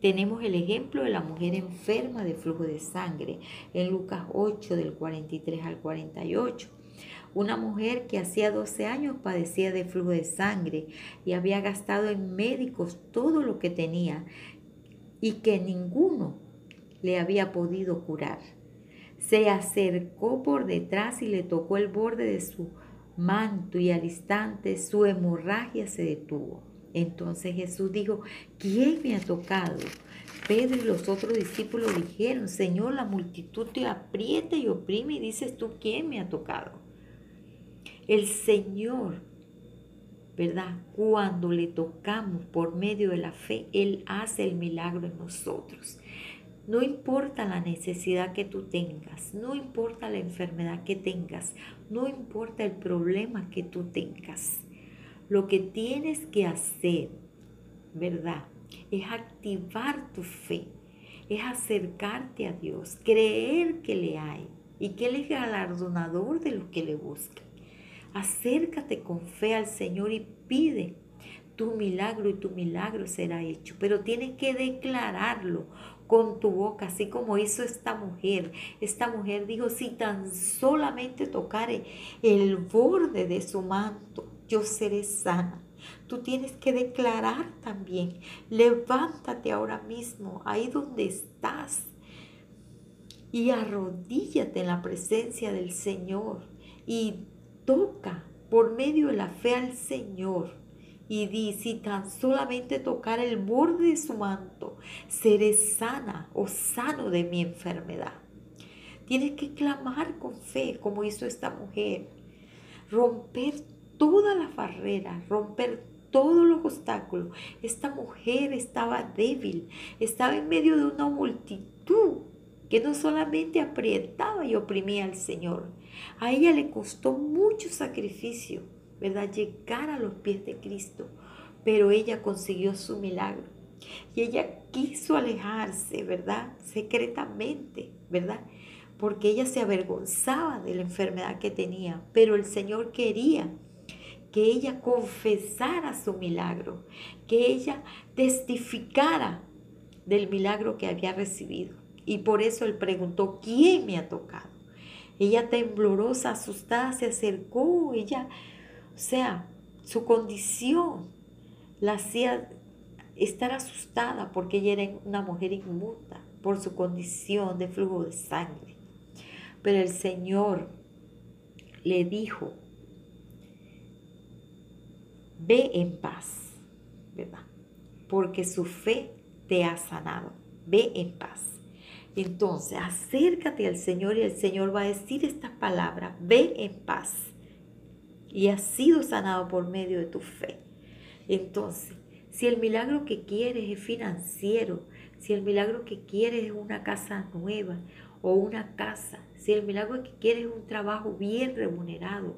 Tenemos el ejemplo de la mujer enferma de flujo de sangre en Lucas 8 del 43 al 48. Una mujer que hacía 12 años padecía de flujo de sangre y había gastado en médicos todo lo que tenía y que ninguno le había podido curar. Se acercó por detrás y le tocó el borde de su manto y al instante su hemorragia se detuvo. Entonces Jesús dijo, ¿quién me ha tocado? Pedro y los otros discípulos dijeron, Señor, la multitud te aprieta y oprime y dices tú, ¿quién me ha tocado? El Señor, ¿verdad? Cuando le tocamos por medio de la fe, Él hace el milagro en nosotros. No importa la necesidad que tú tengas, no importa la enfermedad que tengas, no importa el problema que tú tengas. Lo que tienes que hacer, ¿verdad? Es activar tu fe, es acercarte a Dios, creer que le hay y que Él es galardonador de los que le buscan. Acércate con fe al Señor y pide tu milagro y tu milagro será hecho. Pero tienes que declararlo con tu boca, así como hizo esta mujer. Esta mujer dijo, si tan solamente tocare el borde de su manto, yo seré sana. Tú tienes que declarar también, levántate ahora mismo, ahí donde estás, y arrodíllate en la presencia del Señor y toca por medio de la fe al Señor y di, si tan solamente tocar el borde de su manto, seré sana o sano de mi enfermedad. Tienes que clamar con fe como hizo esta mujer, romper todas las barreras, romper todos los obstáculos. Esta mujer estaba débil, estaba en medio de una multitud que no solamente aprietaba y oprimía al Señor, a ella le costó mucho sacrificio, ¿verdad? Llegar a los pies de Cristo, pero ella consiguió su milagro. Y ella quiso alejarse, ¿verdad? Secretamente, ¿verdad? porque ella se avergonzaba de la enfermedad que tenía, pero el Señor quería que ella confesara su milagro, que ella testificara del milagro que había recibido. Y por eso él preguntó, ¿quién me ha tocado? Ella temblorosa, asustada, se acercó, ella, o sea, su condición la hacía estar asustada porque ella era una mujer inmunda por su condición de flujo de sangre. Pero el Señor le dijo, ve en paz, ¿verdad? Porque su fe te ha sanado, ve en paz. Entonces, acércate al Señor y el Señor va a decir estas palabras, ve en paz. Y has sido sanado por medio de tu fe. Entonces, si el milagro que quieres es financiero, si el milagro que quieres es una casa nueva o una casa, si el milagro que quieres es un trabajo bien remunerado,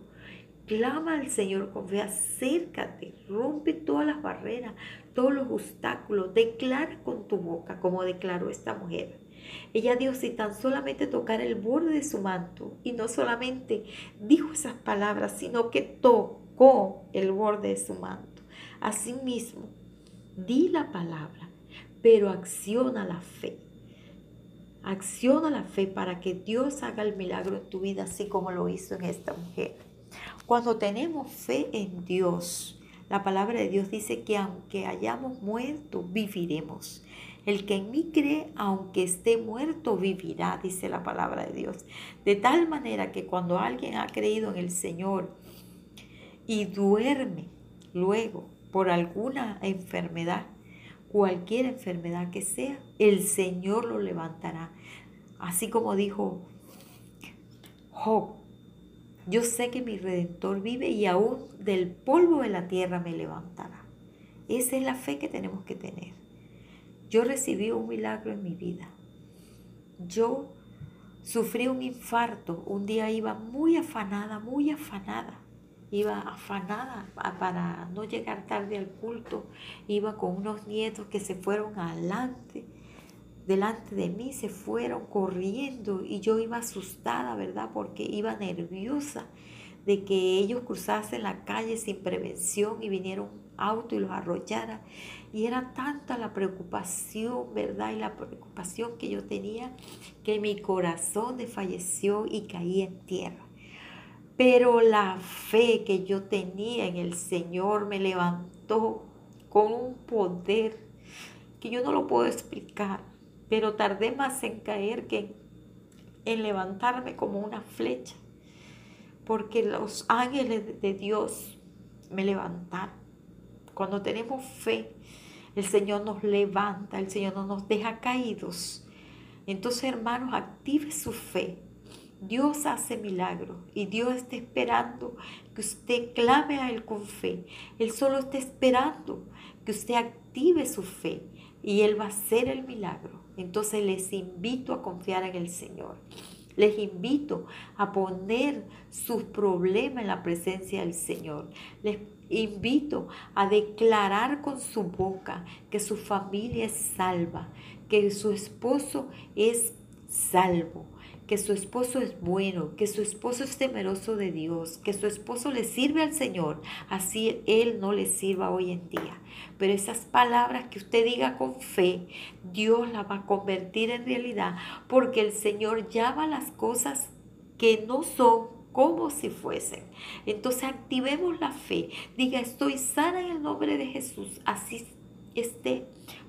clama al Señor con fe, acércate, rompe todas las barreras, todos los obstáculos, declara con tu boca, como declaró esta mujer. Ella dijo, si tan solamente tocar el borde de su manto, y no solamente dijo esas palabras, sino que tocó el borde de su manto. Asimismo, di la palabra, pero acciona la fe. Acciona la fe para que Dios haga el milagro en tu vida, así como lo hizo en esta mujer. Cuando tenemos fe en Dios, la palabra de Dios dice que aunque hayamos muerto, viviremos. El que en mí cree, aunque esté muerto, vivirá, dice la palabra de Dios. De tal manera que cuando alguien ha creído en el Señor y duerme luego por alguna enfermedad, cualquier enfermedad que sea, el Señor lo levantará. Así como dijo Job, yo sé que mi redentor vive y aún del polvo de la tierra me levantará. Esa es la fe que tenemos que tener. Yo recibí un milagro en mi vida. Yo sufrí un infarto. Un día iba muy afanada, muy afanada iba afanada para no llegar tarde al culto, iba con unos nietos que se fueron adelante, delante de mí, se fueron corriendo y yo iba asustada, ¿verdad? Porque iba nerviosa de que ellos cruzasen la calle sin prevención y vinieron auto y los arrollara. Y era tanta la preocupación, ¿verdad? Y la preocupación que yo tenía que mi corazón desfalleció y caí en tierra. Pero la fe que yo tenía en el Señor me levantó con un poder que yo no lo puedo explicar, pero tardé más en caer que en levantarme como una flecha, porque los ángeles de Dios me levantaron. Cuando tenemos fe, el Señor nos levanta, el Señor no nos deja caídos. Entonces, hermanos, active su fe Dios hace milagros y Dios está esperando que usted clame a Él con fe. Él solo está esperando que usted active su fe y Él va a hacer el milagro. Entonces les invito a confiar en el Señor. Les invito a poner sus problemas en la presencia del Señor. Les invito a declarar con su boca que su familia es salva, que su esposo es salvo que su esposo es bueno, que su esposo es temeroso de Dios, que su esposo le sirve al Señor, así Él no le sirva hoy en día. Pero esas palabras que usted diga con fe, Dios las va a convertir en realidad, porque el Señor llama las cosas que no son como si fuesen. Entonces activemos la fe. Diga, estoy sana en el nombre de Jesús. Así esté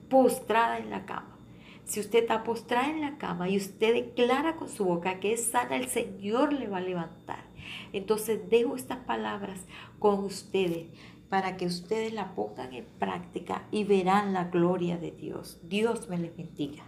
postrada en la cama. Si usted está postrada en la cama y usted declara con su boca que es sana, el Señor le va a levantar. Entonces dejo estas palabras con ustedes para que ustedes la pongan en práctica y verán la gloria de Dios. Dios me les bendiga.